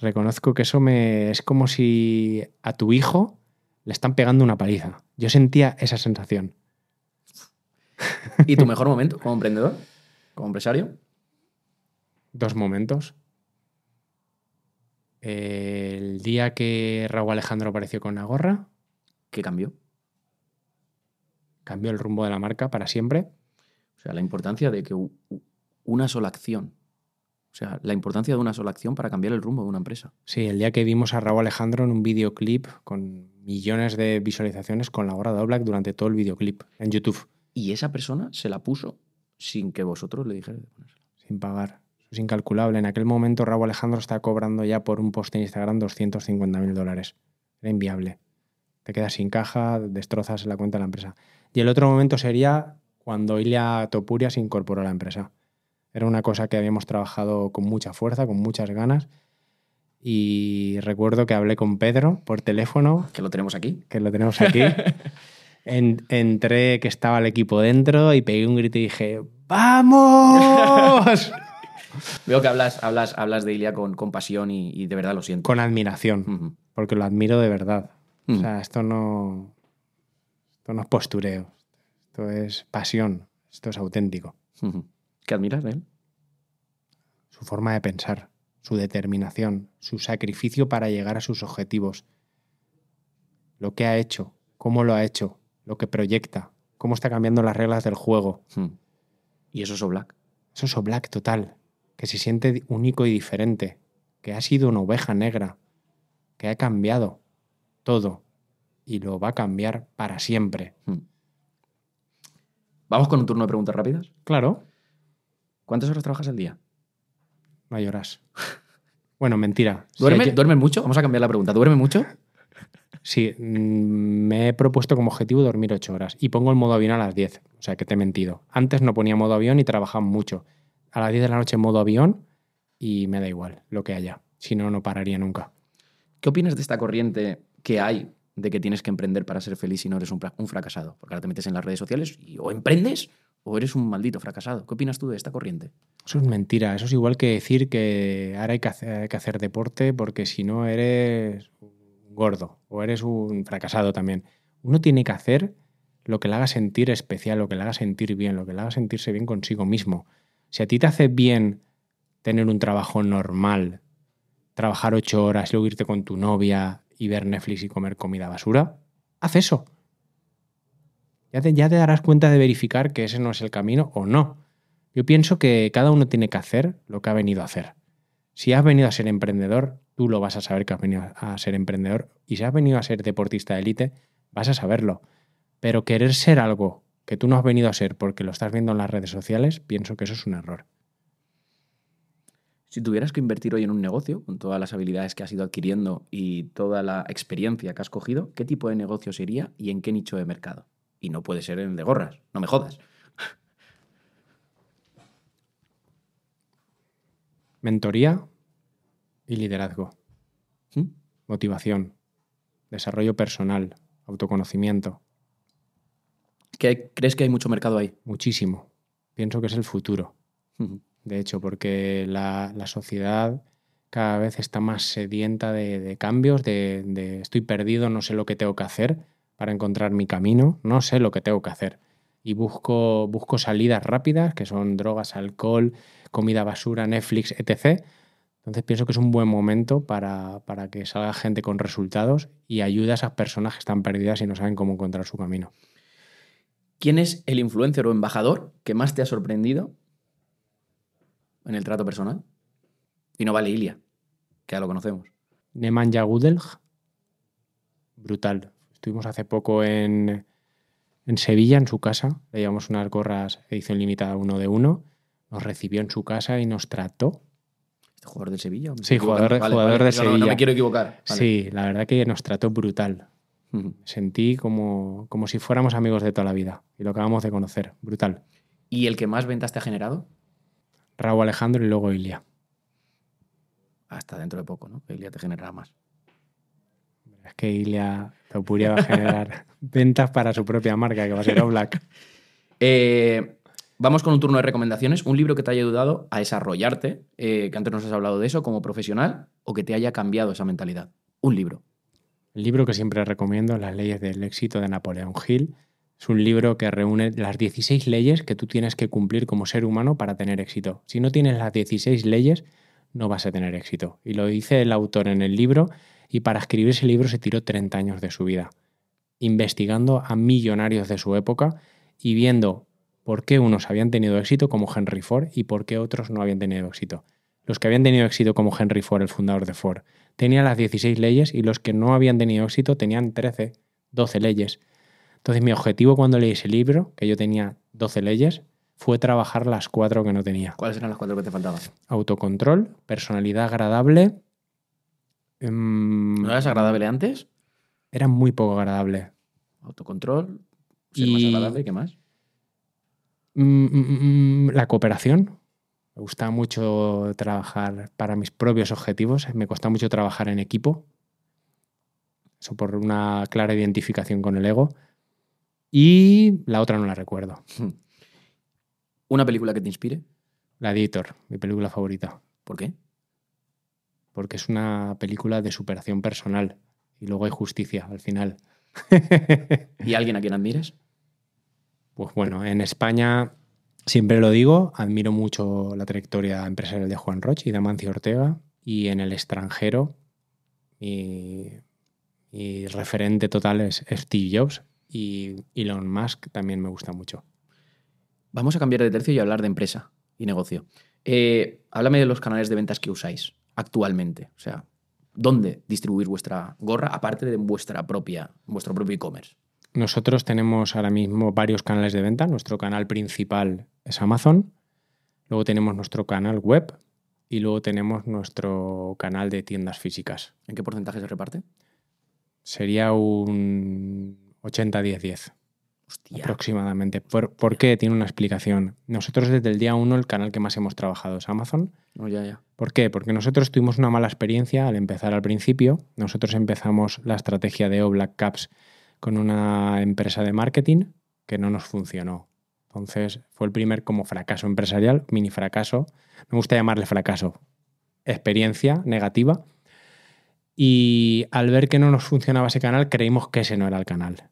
reconozco que eso me es como si a tu hijo le están pegando una paliza. Yo sentía esa sensación. ¿Y tu <laughs> mejor momento como emprendedor? ¿Como empresario? Dos momentos. El día que Raúl Alejandro apareció con la gorra, ¿Qué cambió? cambió el rumbo de la marca para siempre. O sea, la importancia de que una sola acción. O sea, la importancia de una sola acción para cambiar el rumbo de una empresa. Sí, el día que vimos a Raúl Alejandro en un videoclip con millones de visualizaciones con la gorra de All Black durante todo el videoclip en YouTube, Y esa persona se la puso sin que vosotros le dijerais de ponérsela. sin pagar. Eso es incalculable. En aquel momento Raúl Alejandro está cobrando ya por un post en Instagram 250 mil dólares. Era inviable. Te quedas sin caja, destrozas la cuenta de la empresa. Y el otro momento sería cuando Ilia Topuria se incorporó a la empresa. Era una cosa que habíamos trabajado con mucha fuerza, con muchas ganas. Y recuerdo que hablé con Pedro por teléfono Que lo tenemos aquí. que lo tenemos aquí. <laughs> En- entré que estaba el equipo dentro y pegué un grito y dije, ¡Vamos! <laughs> Veo que hablas, hablas, hablas de Ilia con, con pasión y, y de verdad lo siento. Con admiración, Ujú. porque lo admiro de verdad. O Mm. sea, esto no, esto no es postureo, esto es pasión, esto es auténtico. Ujú. ¿Qué admiras de él? Su forma de pensar, su determinación, su sacrificio para llegar a sus objetivos, lo que ha hecho, cómo lo ha hecho, lo que proyecta, cómo está cambiando las reglas del juego. Mm. Y eso es Black. Eso es Black total, que se siente único y diferente, que ha sido una oveja negra, que ha cambiado todo y lo va a cambiar para siempre. Vamos con un turno de preguntas rápidas. Claro, ¿Cuántas horas trabajas al día? no lloras. <laughs> Bueno, mentira. ¿Duerme, que- ¿Duermes mucho? Vamos a cambiar la pregunta. ¿Duerme mucho? Sí, mm, me he propuesto como objetivo dormir 8 horas y pongo el modo avión a las 10. O sea que te he mentido. Antes no ponía modo avión y trabajaba mucho. A las 10 de la noche modo avión y me da igual lo que haya. Si no, no pararía nunca. ¿Qué opinas de esta corriente que hay de que tienes que emprender para ser feliz si no eres un fracasado? Porque ahora te metes en las redes sociales y o emprendes o eres un maldito fracasado. ¿Qué opinas tú de esta corriente? Eso es mentira. Eso es igual que decir que ahora hay que hacer, que hacer deporte porque si no eres un gordo o eres un fracasado también. Uno tiene que hacer lo que le haga sentir especial, lo que le haga sentir bien, lo que le haga sentirse bien consigo mismo. Si a ti te hace bien tener un trabajo normal, trabajar ocho horas, luego irte con tu novia y ver Netflix y comer comida basura, haz eso. Ya te, ya te darás cuenta de verificar que ese no es el camino o no. Yo pienso que cada uno tiene que hacer lo que ha venido a hacer. Si has venido a ser emprendedor, tú lo vas a saber que has venido a ser emprendedor. Y si has venido a ser deportista de élite, vas a saberlo. Pero querer ser algo que tú no has venido a ser porque lo estás viendo en las redes sociales, pienso que eso es un error. Si tuvieras que invertir hoy en un negocio, con todas las habilidades que has ido adquiriendo y toda la experiencia que has cogido, ¿qué tipo de negocio sería y en qué nicho de mercado? Y no puede ser el de gorras, no me jodas. Mentoría y liderazgo. ¿Mm? Motivación. Desarrollo personal. Autoconocimiento. ¿Qué- ¿Crees que hay mucho mercado ahí? Muchísimo. Pienso que es el futuro. De hecho, porque la, la sociedad cada vez está más sedienta de, de cambios, de, de estoy perdido, no sé lo que tengo que hacer para encontrar mi camino, no sé lo que tengo que hacer. Y busco, busco salidas rápidas, que son drogas, alcohol, comida basura, Netflix, etc. Entonces pienso que es un buen momento para, para que salga gente con resultados y ayude a esas personas que están perdidas y no saben cómo encontrar su camino. ¿Quién es el influencer o embajador que más te ha sorprendido en el trato personal? Y no vale Ilia, que ya lo conocemos. Nemanja Gudelj, brutal. Estuvimos hace poco en, en Sevilla, en su casa. Le llevamos unas gorras edición limitada uno de uno. Nos recibió en su casa y nos trató. ¿Este jugador del Sevilla? Sí, jugador- jugador de No, no, No, Sevilla. me quiero equivocar. Vale. Sí, la verdad que nos trató brutal. Sentí como, como si fuéramos amigos de toda la vida. Y lo acabamos de conocer. Brutal. ¿Y el que más ventas te ha generado? Raúl Alejandro y luego Ilia. Hasta dentro de poco, ¿no? Ilia te generará más. Es que Ilia Topuria va a generar <laughs> ventas para su propia marca, que va a ser Oblak. <laughs> Eh, vamos con un turno de recomendaciones. Un libro que te haya ayudado a desarrollarte, eh, que antes nos has hablado de eso, como profesional, o que te haya cambiado esa mentalidad. Un libro. El libro que siempre recomiendo, Las leyes del éxito de Napoleón Hill, es un libro que reúne las 16 leyes que tú tienes que cumplir como ser humano para tener éxito. Si no tienes las 16 leyes, no vas a tener éxito. Y lo dice el autor en el libro, y para escribir ese libro se tiró 30 años de su vida, investigando a millonarios de su época y viendo por qué unos habían tenido éxito como Henry Ford y por qué otros no habían tenido éxito. Los que habían tenido éxito como Henry Ford, el fundador de Ford, tenían las 16 leyes y los que no habían tenido éxito tenían 13, 12 leyes. Entonces mi objetivo cuando leí ese libro, que yo tenía 12 leyes, fue trabajar las cuatro que no tenía. ¿Cuáles eran las cuatro que te faltaban? Autocontrol, personalidad agradable. Em, ¿No eras agradable antes? Era muy poco agradable. Autocontrol. Ser Y- más agradable, ¿qué más? Mm, mm, mm, la cooperación. Me gusta mucho trabajar para mis propios objetivos. Me cuesta mucho trabajar en equipo. Eso por una clara identificación con el ego. Y la otra no la recuerdo. <laughs> ¿Una película que te inspire? La Editor, mi película favorita. ¿Por qué? Porque es una película de superación personal. Y luego hay justicia al final. ¿Y alguien a quien admires? Pues bueno, en España siempre lo digo, admiro mucho la trayectoria empresarial de Juan Roche y de Amancio Ortega. Y en el extranjero, mi, mi referente total es Steve Jobs y Elon Musk también me gusta mucho. Vamos a cambiar de tercio y hablar de empresa y negocio. Eh, háblame de los canales de ventas que usáis actualmente. O sea, ¿dónde distribuir vuestra gorra aparte de vuestra propia, vuestro propio e-commerce? Nosotros tenemos ahora mismo varios canales de venta. Nuestro canal principal es Amazon. Luego tenemos nuestro canal web y luego tenemos nuestro canal de tiendas físicas. ¿En qué porcentaje se reparte? Sería un 80-10-10 Hostia. aproximadamente. ¿Por, por qué? Tiene una explicación. Nosotros desde el día 1 el canal que más hemos trabajado es Amazon. No, ya, ya. ¿Por qué? Porque nosotros tuvimos una mala experiencia al empezar al principio. Nosotros empezamos la estrategia de O Black Caps con una empresa de marketing que no nos funcionó. Entonces fue el primer como fracaso empresarial, mini fracaso. Me gusta llamarle fracaso. Experiencia negativa. Y al ver que no nos funcionaba ese canal, creímos que ese no era el canal.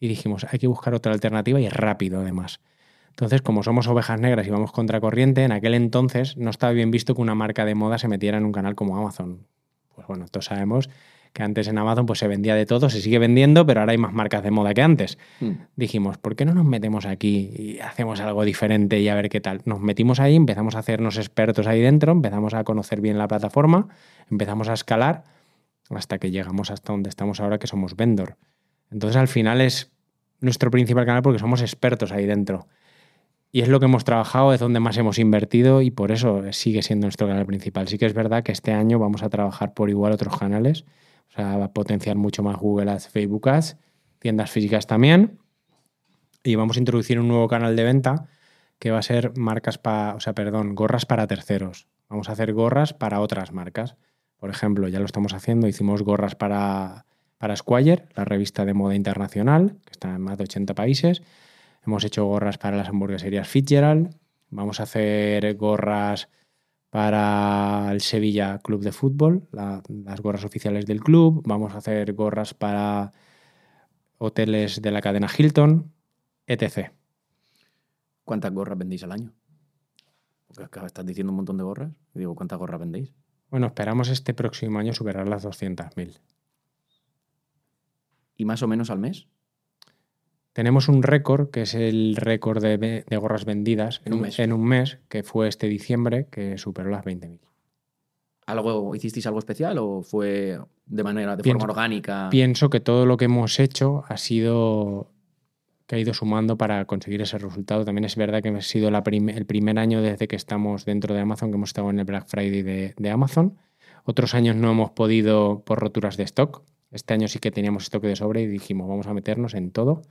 Y dijimos, hay que buscar otra alternativa y rápido además. Entonces, como somos ovejas negras y vamos contra corriente, en aquel entonces no estaba bien visto que una marca de moda se metiera en un canal como Amazon. Pues bueno, todos sabemos que antes en Amazon pues se vendía de todo, se sigue vendiendo, pero ahora hay más marcas de moda que antes. Mm. Dijimos, ¿por qué no nos metemos aquí y hacemos algo diferente y a ver qué tal? Nos metimos ahí, empezamos a hacernos expertos ahí dentro, empezamos a conocer bien la plataforma, empezamos a escalar hasta que llegamos hasta donde estamos ahora que somos vendor. Entonces al final es nuestro principal canal porque somos expertos ahí dentro. Y es lo que hemos trabajado, es donde más hemos invertido y por eso sigue siendo nuestro canal principal. Sí que es verdad que este año vamos a trabajar por igual otros canales, o sea, va a potenciar mucho más Google Ads, Facebook Ads, tiendas físicas también. Y vamos a introducir un nuevo canal de venta que va a ser marcas para, o sea, perdón, gorras para terceros. Vamos a hacer gorras para otras marcas. Por ejemplo, ya lo estamos haciendo, hicimos gorras para, para Squire, la revista de moda internacional, que está en más de 80 países. Hemos hecho gorras para las hamburgueserías Fitzgerald. Vamos a hacer gorras para el Sevilla Club de Fútbol, la- las gorras oficiales del club. Vamos a hacer gorras para hoteles de la cadena Hilton, etc. ¿Cuántas gorras vendéis al año? Porque acá estás diciendo un montón de gorras. Y digo, ¿cuántas gorras vendéis? Bueno, esperamos este próximo año superar las 200.000. ¿Y más o menos al mes? Tenemos un récord, que es el récord de, gorras vendidas En un mes. en un mes, que fue este diciembre, que superó las 20.000. ¿Algo, ¿Hicisteis algo especial o fue de manera, de Pienso- forma orgánica? Pienso que todo lo que hemos hecho ha sido que ha ido sumando para conseguir ese resultado. También es verdad que ha sido la prim- el primer año desde que estamos dentro de Amazon, que hemos estado en el Black Friday de, de Amazon. Otros años no hemos podido por roturas de stock. Este año sí que teníamos stock de sobre y dijimos, vamos a meternos en todo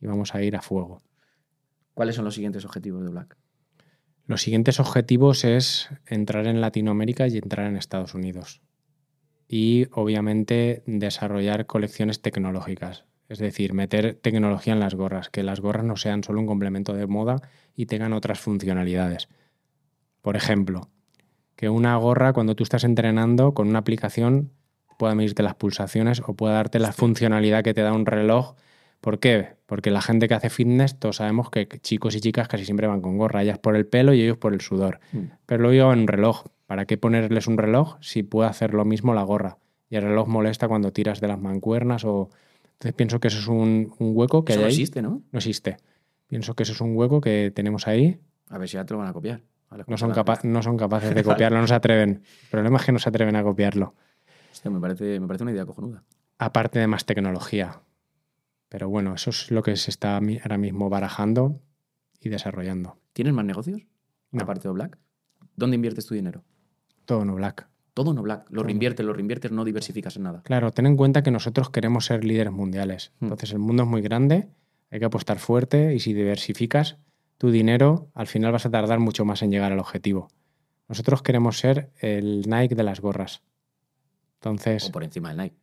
y vamos a ir a fuego. ¿Cuáles son los siguientes objetivos de Black? Los siguientes objetivos es entrar en Latinoamérica y entrar en Estados Unidos. Y obviamente desarrollar colecciones tecnológicas. Es decir, meter tecnología en las gorras, que las gorras no sean solo un complemento de moda y tengan otras funcionalidades. Por ejemplo, que una gorra cuando tú estás entrenando con una aplicación pueda medirte las pulsaciones o pueda darte la funcionalidad que te da un reloj. ¿Por qué? Porque la gente que hace fitness, todos sabemos que chicos y chicas casi siempre van con gorra, ellas por el pelo y ellos por el sudor. Pero lo llevan en un reloj. ¿Para qué ponerles un reloj si puede hacer lo mismo la gorra? Y el reloj molesta cuando tiras de las mancuernas o... Entonces pienso que eso es un, un hueco que Eso hay no ahí. existe, ¿no? No existe. Pienso que eso es un hueco que tenemos ahí. A ver si ya te lo van a copiar. No son, capa- no son capaces de <laughs> copiarlo, no se atreven. El problema es que no se atreven a copiarlo. Me, parece, me parece una idea cojonuda. Aparte de más tecnología. Pero bueno, eso es lo que se está ahora mismo barajando y desarrollando. ¿Tienes más negocios? No. Aparte de Black. ¿Dónde inviertes tu dinero? Todo no black. Todo no Black. Lo Todo. reinviertes, lo reinviertes, no diversificas en nada. Claro, ten en cuenta que nosotros queremos ser líderes mundiales. Hmm. Entonces el mundo es muy grande, hay que apostar fuerte y si diversificas tu dinero, al final vas a tardar mucho más en llegar al objetivo. Nosotros queremos ser el Nike de las gorras. Entonces, O por encima del Nike.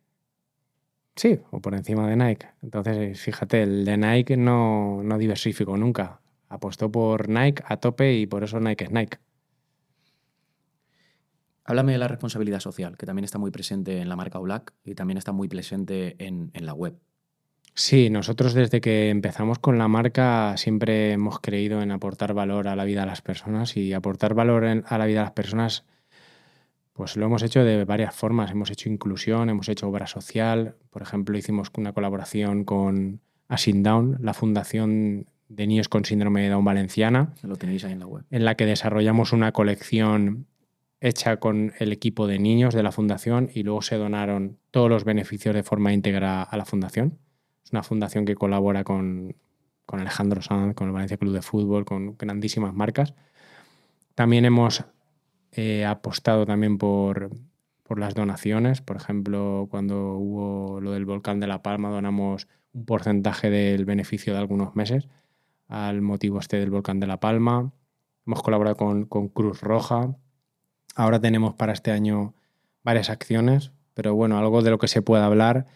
sí, o por encima de Nike. Entonces, fíjate, el de Nike no, no diversificó nunca. Apostó por Nike a tope y por eso Nike es Nike. Háblame de la responsabilidad social, que también está muy presente en la marca Black y también está muy presente en, en la web. Sí, nosotros desde que empezamos con la marca siempre hemos creído en aportar valor a la vida de las personas y aportar valor en- a la vida de las personas, pues lo hemos hecho de varias formas. Hemos hecho inclusión, hemos hecho obra social. Por ejemplo, hicimos una colaboración con Asin Down, la fundación de niños con síndrome de Down valenciana, Lo tenéis ahí en la web. en la que desarrollamos una colección hecha con el equipo de niños de la fundación y luego se donaron todos los beneficios de forma íntegra a la fundación. Es una fundación que colabora con, con Alejandro Sanz, con el Valencia Club de Fútbol, con grandísimas marcas. También hemos eh, apostado también por, por las donaciones. Por ejemplo, cuando hubo lo del volcán de La Palma, donamos un porcentaje del beneficio de algunos meses al motivo este del volcán de La Palma. Hemos colaborado con, Cruz Roja. Ahora tenemos para este año varias acciones, pero bueno, algo de lo que se pueda hablar,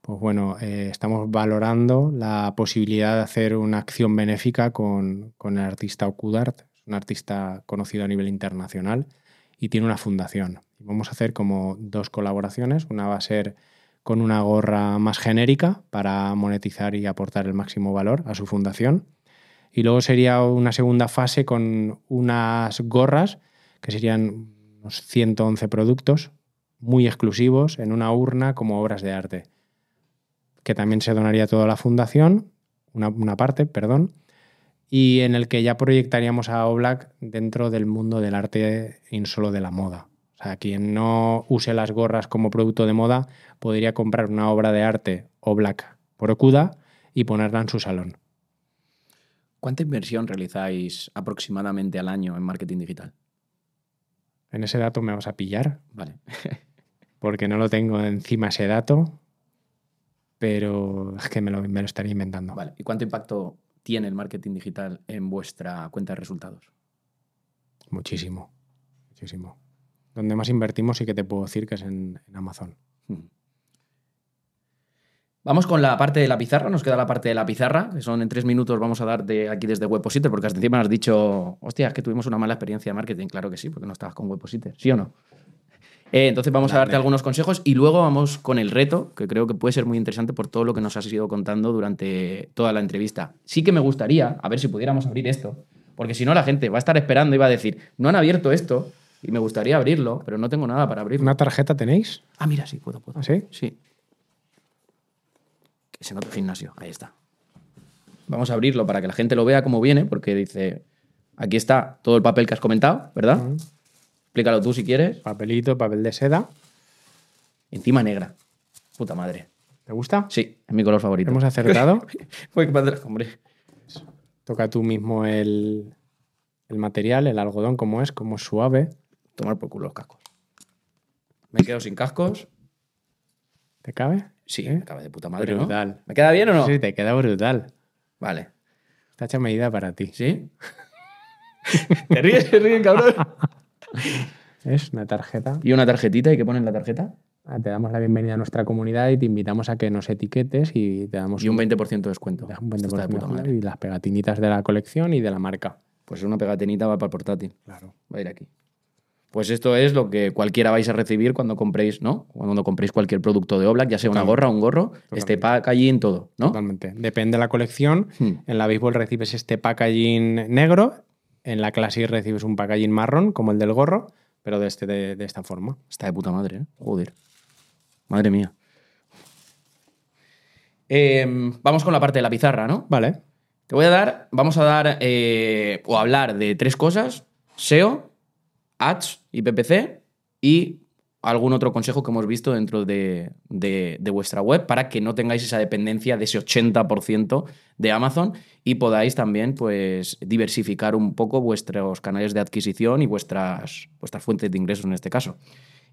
pues bueno, eh, estamos valorando la posibilidad de hacer una acción benéfica con, con el artista Okudart, un artista conocido a nivel internacional y tiene una fundación. Vamos a hacer como dos colaboraciones, una va a ser con una gorra más genérica para monetizar y aportar el máximo valor a su fundación. Y luego sería una segunda fase con unas gorras que serían unos 111 productos muy exclusivos en una urna como obras de arte, que también se donaría toda la fundación, una, una parte, perdón, y en el que ya proyectaríamos a Oblak dentro del mundo del arte y no solo de la moda. O sea, quien no use las gorras como producto de moda podría comprar una obra de arte Oblak por Okuda y ponerla en su salón. ¿Cuánta inversión realizáis aproximadamente al año en marketing digital? En ese dato me vas a pillar. Vale. <laughs> porque no lo tengo encima ese dato, pero es que me lo, me lo estaría inventando. Vale. ¿Y cuánto impacto tiene el marketing digital en vuestra cuenta de resultados? Muchísimo, muchísimo. Donde más invertimos sí que te puedo decir que es en, en Amazon. Hmm. Vamos con la parte de la pizarra, nos queda la parte de la pizarra, que son en tres minutos, vamos a dar de aquí desde Webpositor, porque hasta encima has dicho, hostia, es que tuvimos una mala experiencia de marketing. Claro que sí, porque no estabas con Webpositor, ¿sí o no? Eh, entonces vamos a darte algunos consejos y luego vamos con el reto, que creo que puede ser muy interesante por todo lo que nos has ido contando durante toda la entrevista. Sí que me gustaría, a ver si pudiéramos abrir esto, porque si no la gente va a estar esperando y va a decir, no han abierto esto y me gustaría abrirlo, pero no tengo nada para abrirlo. ¿Una tarjeta tenéis? Ah, mira, sí, puedo, puedo. ¿Ah, sí? Sí. Que se nota gimnasio, ahí está. Vamos a abrirlo para que la gente lo vea cómo viene, porque dice, aquí está todo el papel que has comentado, ¿verdad? Explícalo tú si quieres. Papelito, papel de seda. Encima negra. Puta madre. ¿Te gusta? Sí, es mi color favorito. Hemos acertado. <laughs> Qué padre. Hombre, Toca tú mismo el, el material, el algodón, cómo es, cómo es suave. tomar por culo los cascos. Me quedo sin cascos. ¿Te cabe? Sí, ¿Eh? me cabe de puta madre, ¿no? Brutal. ¿Me queda bien o no? Sí, te queda brutal. Vale. Está hecha medida para ti. ¿Sí? <laughs> ¿Te ríes? ¿Te ríes, cabrón? <laughs> Es una tarjeta. ¿Y una tarjetita? ¿Y qué pone en la tarjeta? Ah, Te damos la bienvenida a nuestra comunidad y te invitamos a que nos etiquetes y te damos Y un 20% de descuento. un Esto está de 20% puta madre. y las pegatinitas de la colección y de la marca. Pues una pegatinita va para el portátil. Claro. Va a ir aquí. Pues esto es lo que cualquiera vais a recibir cuando compréis, ¿no? Cuando compréis cualquier producto de Oblak, ya sea una Totalmente. gorra, un gorro, este packaging, todo, ¿no? Totalmente. Depende de la colección. Hmm. En la béisbol recibes este packaging negro, en la Classic recibes un packaging marrón, como el del gorro, pero de, este, de, de esta forma. Está de puta madre, ¿eh? Joder. Madre mía. Em, vamos con la parte de la pizarra, ¿no? Vale. Te voy a dar, vamos a dar eh, o hablar de tres cosas: SEO, Ads y PPC y algún otro consejo que hemos visto dentro de, de- vuestra web para que no tengáis esa dependencia de ese 80% de Amazon y podáis también pues, diversificar un poco vuestros canales de adquisición y vuestras, vuestras fuentes de ingresos en este caso.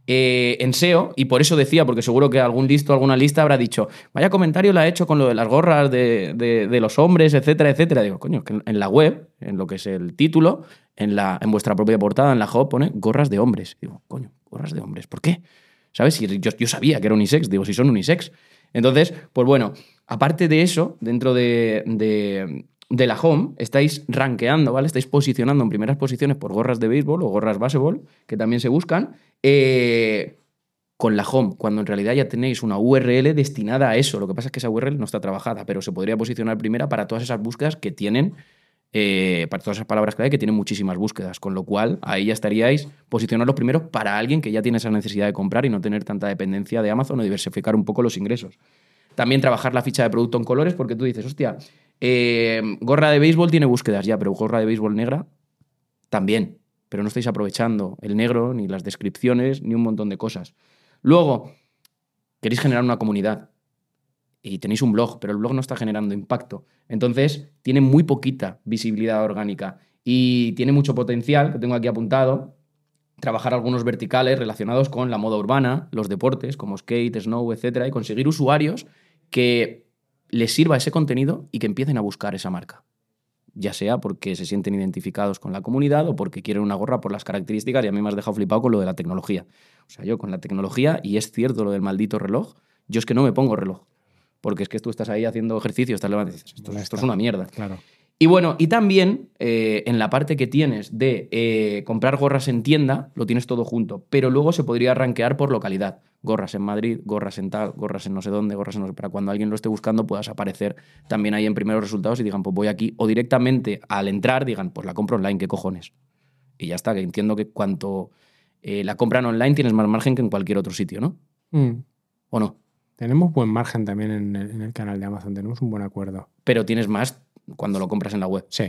Eh, en SEO, y por eso decía, porque seguro que algún listo, alguna lista habrá dicho, vaya comentario la ha hecho con lo de las gorras de, de- los hombres, etcétera, etcétera. Digo, coño, que en la web, en lo que es el título, en, la, en vuestra propia portada, en la hub, pone gorras de hombres. Digo, coño, gorras de hombres, ¿por qué? ¿Sabes? Si yo, yo sabía que era unisex, digo, si son unisex. Entonces, pues bueno, aparte de eso, dentro de, de- la home, estáis rankeando, ¿vale? Estáis posicionando en primeras posiciones por gorras de béisbol o gorras baseball, que también se buscan, eh, con la home, cuando en realidad ya tenéis una URL destinada a eso. Lo que pasa es que esa URL no está trabajada, pero se podría posicionar primera para todas esas búsquedas que tienen, eh, para todas esas palabras clave que tienen muchísimas búsquedas, con lo cual ahí ya estaríais posicionar los primeros para alguien que ya tiene esa necesidad de comprar y no tener tanta dependencia de Amazon o diversificar un poco los ingresos. También trabajar la ficha de producto en colores, porque tú dices, hostia, eh, gorra de béisbol tiene búsquedas ya, pero gorra de béisbol negra también. Pero no estáis aprovechando el negro, ni las descripciones, ni un montón de cosas. Luego, queréis generar una comunidad y tenéis un blog, pero el blog no está generando impacto. Entonces, tiene muy poquita visibilidad orgánica y tiene mucho potencial, que tengo aquí apuntado, trabajar algunos verticales relacionados con la moda urbana, los deportes como skate, snow, etcétera, y conseguir usuarios que les sirva ese contenido y que empiecen a buscar esa marca. Ya sea porque se sienten identificados con la comunidad o porque quieren una gorra por las características, y a mí me has dejado flipado con lo de la tecnología. O sea, yo con la tecnología, y es cierto lo del maldito reloj, yo es que no me pongo reloj. Porque es que tú estás ahí haciendo ejercicio, estás levantando y dices, esto, esto es una mierda. Claro. Y bueno, y también eh, en la parte que tienes de eh, comprar gorras en tienda, lo tienes todo junto, pero luego se podría rankear por localidad. gorras en Madrid, gorras en tal, gorras en no sé dónde, gorras en no sé, para cuando alguien lo esté buscando puedas aparecer también ahí en primeros resultados y digan, pues voy aquí, o directamente al entrar digan, pues la compro online, ¿qué cojones? Y ya está, que entiendo que cuanto eh, la compran online tienes más margen que en cualquier otro sitio, ¿no? Mm. ¿O no? Tenemos buen margen también en el, en el canal de Amazon, tenemos un buen acuerdo. Pero tienes más cuando lo compras en la web. Sí.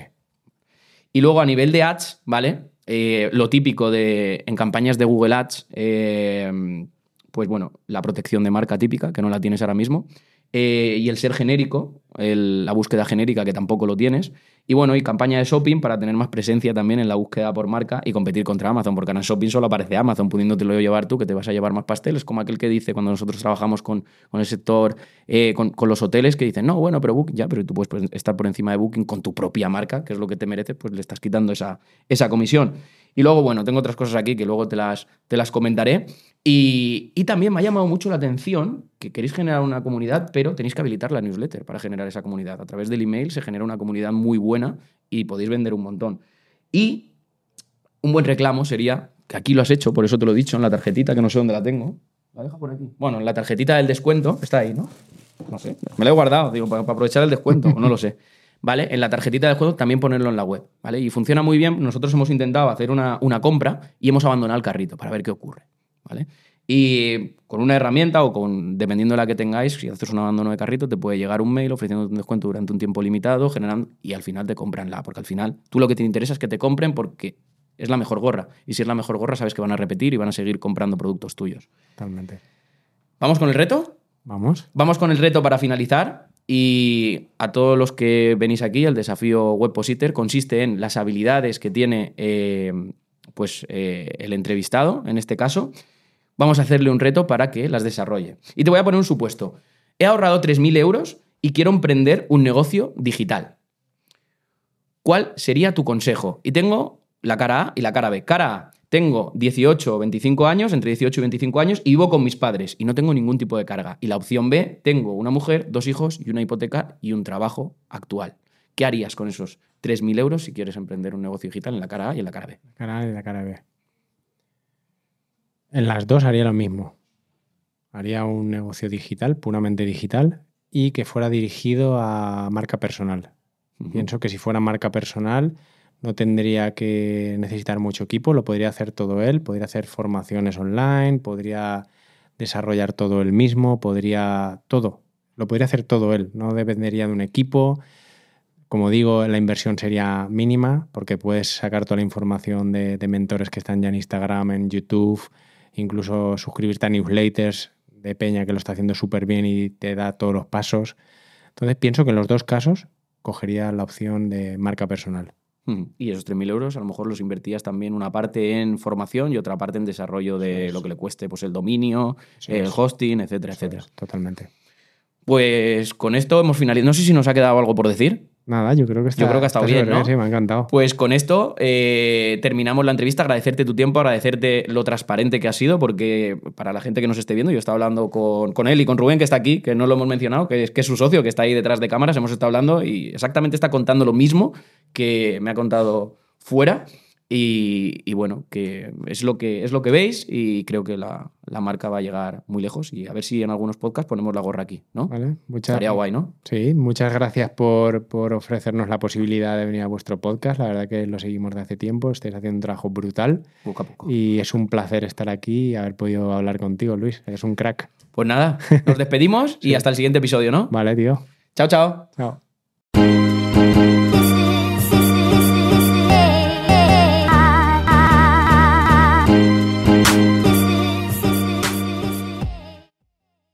Y luego a nivel de ads, ¿vale? Eh, lo típico de en campañas de Google Ads, eh, pues bueno, la protección de marca típica, que no la tienes ahora mismo, eh, y el ser genérico, el- la búsqueda genérica, que tampoco lo tienes, y bueno, y campaña de shopping para tener más presencia también en la búsqueda por marca y competir contra Amazon, porque en shopping solo aparece Amazon, pudiéndotelo llevar tú, que te vas a llevar más pasteles, como aquel que dice cuando nosotros trabajamos con, con el sector, eh, con, con los hoteles, que dicen, no, bueno, pero Booking, ya, pero tú puedes estar por encima de Booking con tu propia marca, que es lo que te merece, pues le estás quitando esa, esa comisión. Y luego, bueno, tengo otras cosas aquí que luego te las, te las comentaré. Y, también me ha llamado mucho la atención que queréis generar una comunidad, pero tenéis que habilitar la newsletter para generar esa comunidad. A través del email se genera una comunidad muy buena y podéis vender un montón. Y un buen reclamo sería, que aquí lo has hecho, por eso te lo he dicho, en la tarjetita, que no sé dónde la tengo. La dejo por aquí. Bueno, en la tarjetita del descuento, está ahí, ¿no? No sé. Me la he guardado, digo, para, aprovechar el descuento, no lo sé. ¿Vale? En la tarjetita del juego también ponerlo en la web, ¿vale? Y funciona muy bien. Nosotros hemos intentado hacer una, una compra y hemos abandonado el carrito para ver qué ocurre, ¿vale? Y con una herramienta o con, dependiendo de la que tengáis, si haces un abandono de carrito, te puede llegar un mail ofreciendo un descuento durante un tiempo limitado, generando, y al final te compran la, porque al final tú lo que te interesa es que te compren porque es la mejor gorra. Y si es la mejor gorra, sabes que van a repetir y van a seguir comprando productos tuyos. Totalmente. ¿Vamos con el reto? Vamos. Vamos con el reto para finalizar. Y a todos los que venís aquí, el desafío Webpositor consiste en las habilidades que tiene eh, pues, eh, el entrevistado, en este caso. Vamos a hacerle un reto para que las desarrolle. Y te voy a poner un supuesto. He ahorrado 3.000 euros y quiero emprender un negocio digital. ¿Cuál sería tu consejo? Y tengo la cara A y la cara B. Cara A, tengo 18 o 25 años, entre 18 y 25 años, y vivo con mis padres y no tengo ningún tipo de carga. Y la opción B, tengo una mujer, dos hijos y una hipoteca y un trabajo actual. ¿Qué harías con esos 3.000 euros si quieres emprender un negocio digital en la cara A y en la cara B? La cara A y la cara B. En las dos haría lo mismo. Haría un negocio digital, puramente digital, y que fuera dirigido a marca personal. Pienso que si fuera marca personal no tendría que necesitar mucho equipo, lo podría hacer todo él, podría hacer formaciones online, podría desarrollar todo él mismo, podría todo, lo podría hacer todo él, no dependería de un equipo. Como digo, la inversión sería mínima porque puedes sacar toda la información de, de mentores que están ya en Instagram, en YouTube, incluso suscribirte a newsletters de Peña que lo está haciendo súper bien y te da todos los pasos. Entonces pienso que en los dos casos cogería la opción de marca personal. Y esos 3.000 euros a lo mejor los invertías también una parte en formación y otra parte en desarrollo de lo que le cueste pues, el dominio, el hosting, etcétera, etcétera. es, totalmente. Pues con esto hemos finalizado. No sé si nos ha quedado algo por decir. Nada, yo creo que está, Yo creo que ha estado bien, ¿no? Sí, me ha encantado. Pues con esto eh, terminamos la entrevista. Agradecerte tu tiempo, agradecerte lo transparente que has sido, porque para la gente que nos esté viendo, yo estaba hablando con, con él y con Rubén, que está aquí, que no lo hemos mencionado, que es, que es su socio, que está ahí detrás de cámaras. Hemos estado hablando y exactamente está contando lo mismo que me ha contado fuera. Y, y bueno, que es lo que, es lo que veis y creo que la, la marca va a llegar muy lejos. Y a ver si en algunos podcasts ponemos la gorra aquí, ¿no? ¿Vale? Muchas, Estaría guay, ¿no? Sí, muchas gracias por, por ofrecernos la posibilidad de venir a vuestro podcast. La verdad que lo seguimos de hace tiempo, estáis haciendo un trabajo brutal Poco a poco. y es un placer estar aquí y haber podido hablar contigo, Luis. Eres un crack. Pues nada, nos despedimos y <laughs> hasta el siguiente episodio, ¿no? Vale, tío. Chao, chao. Chao.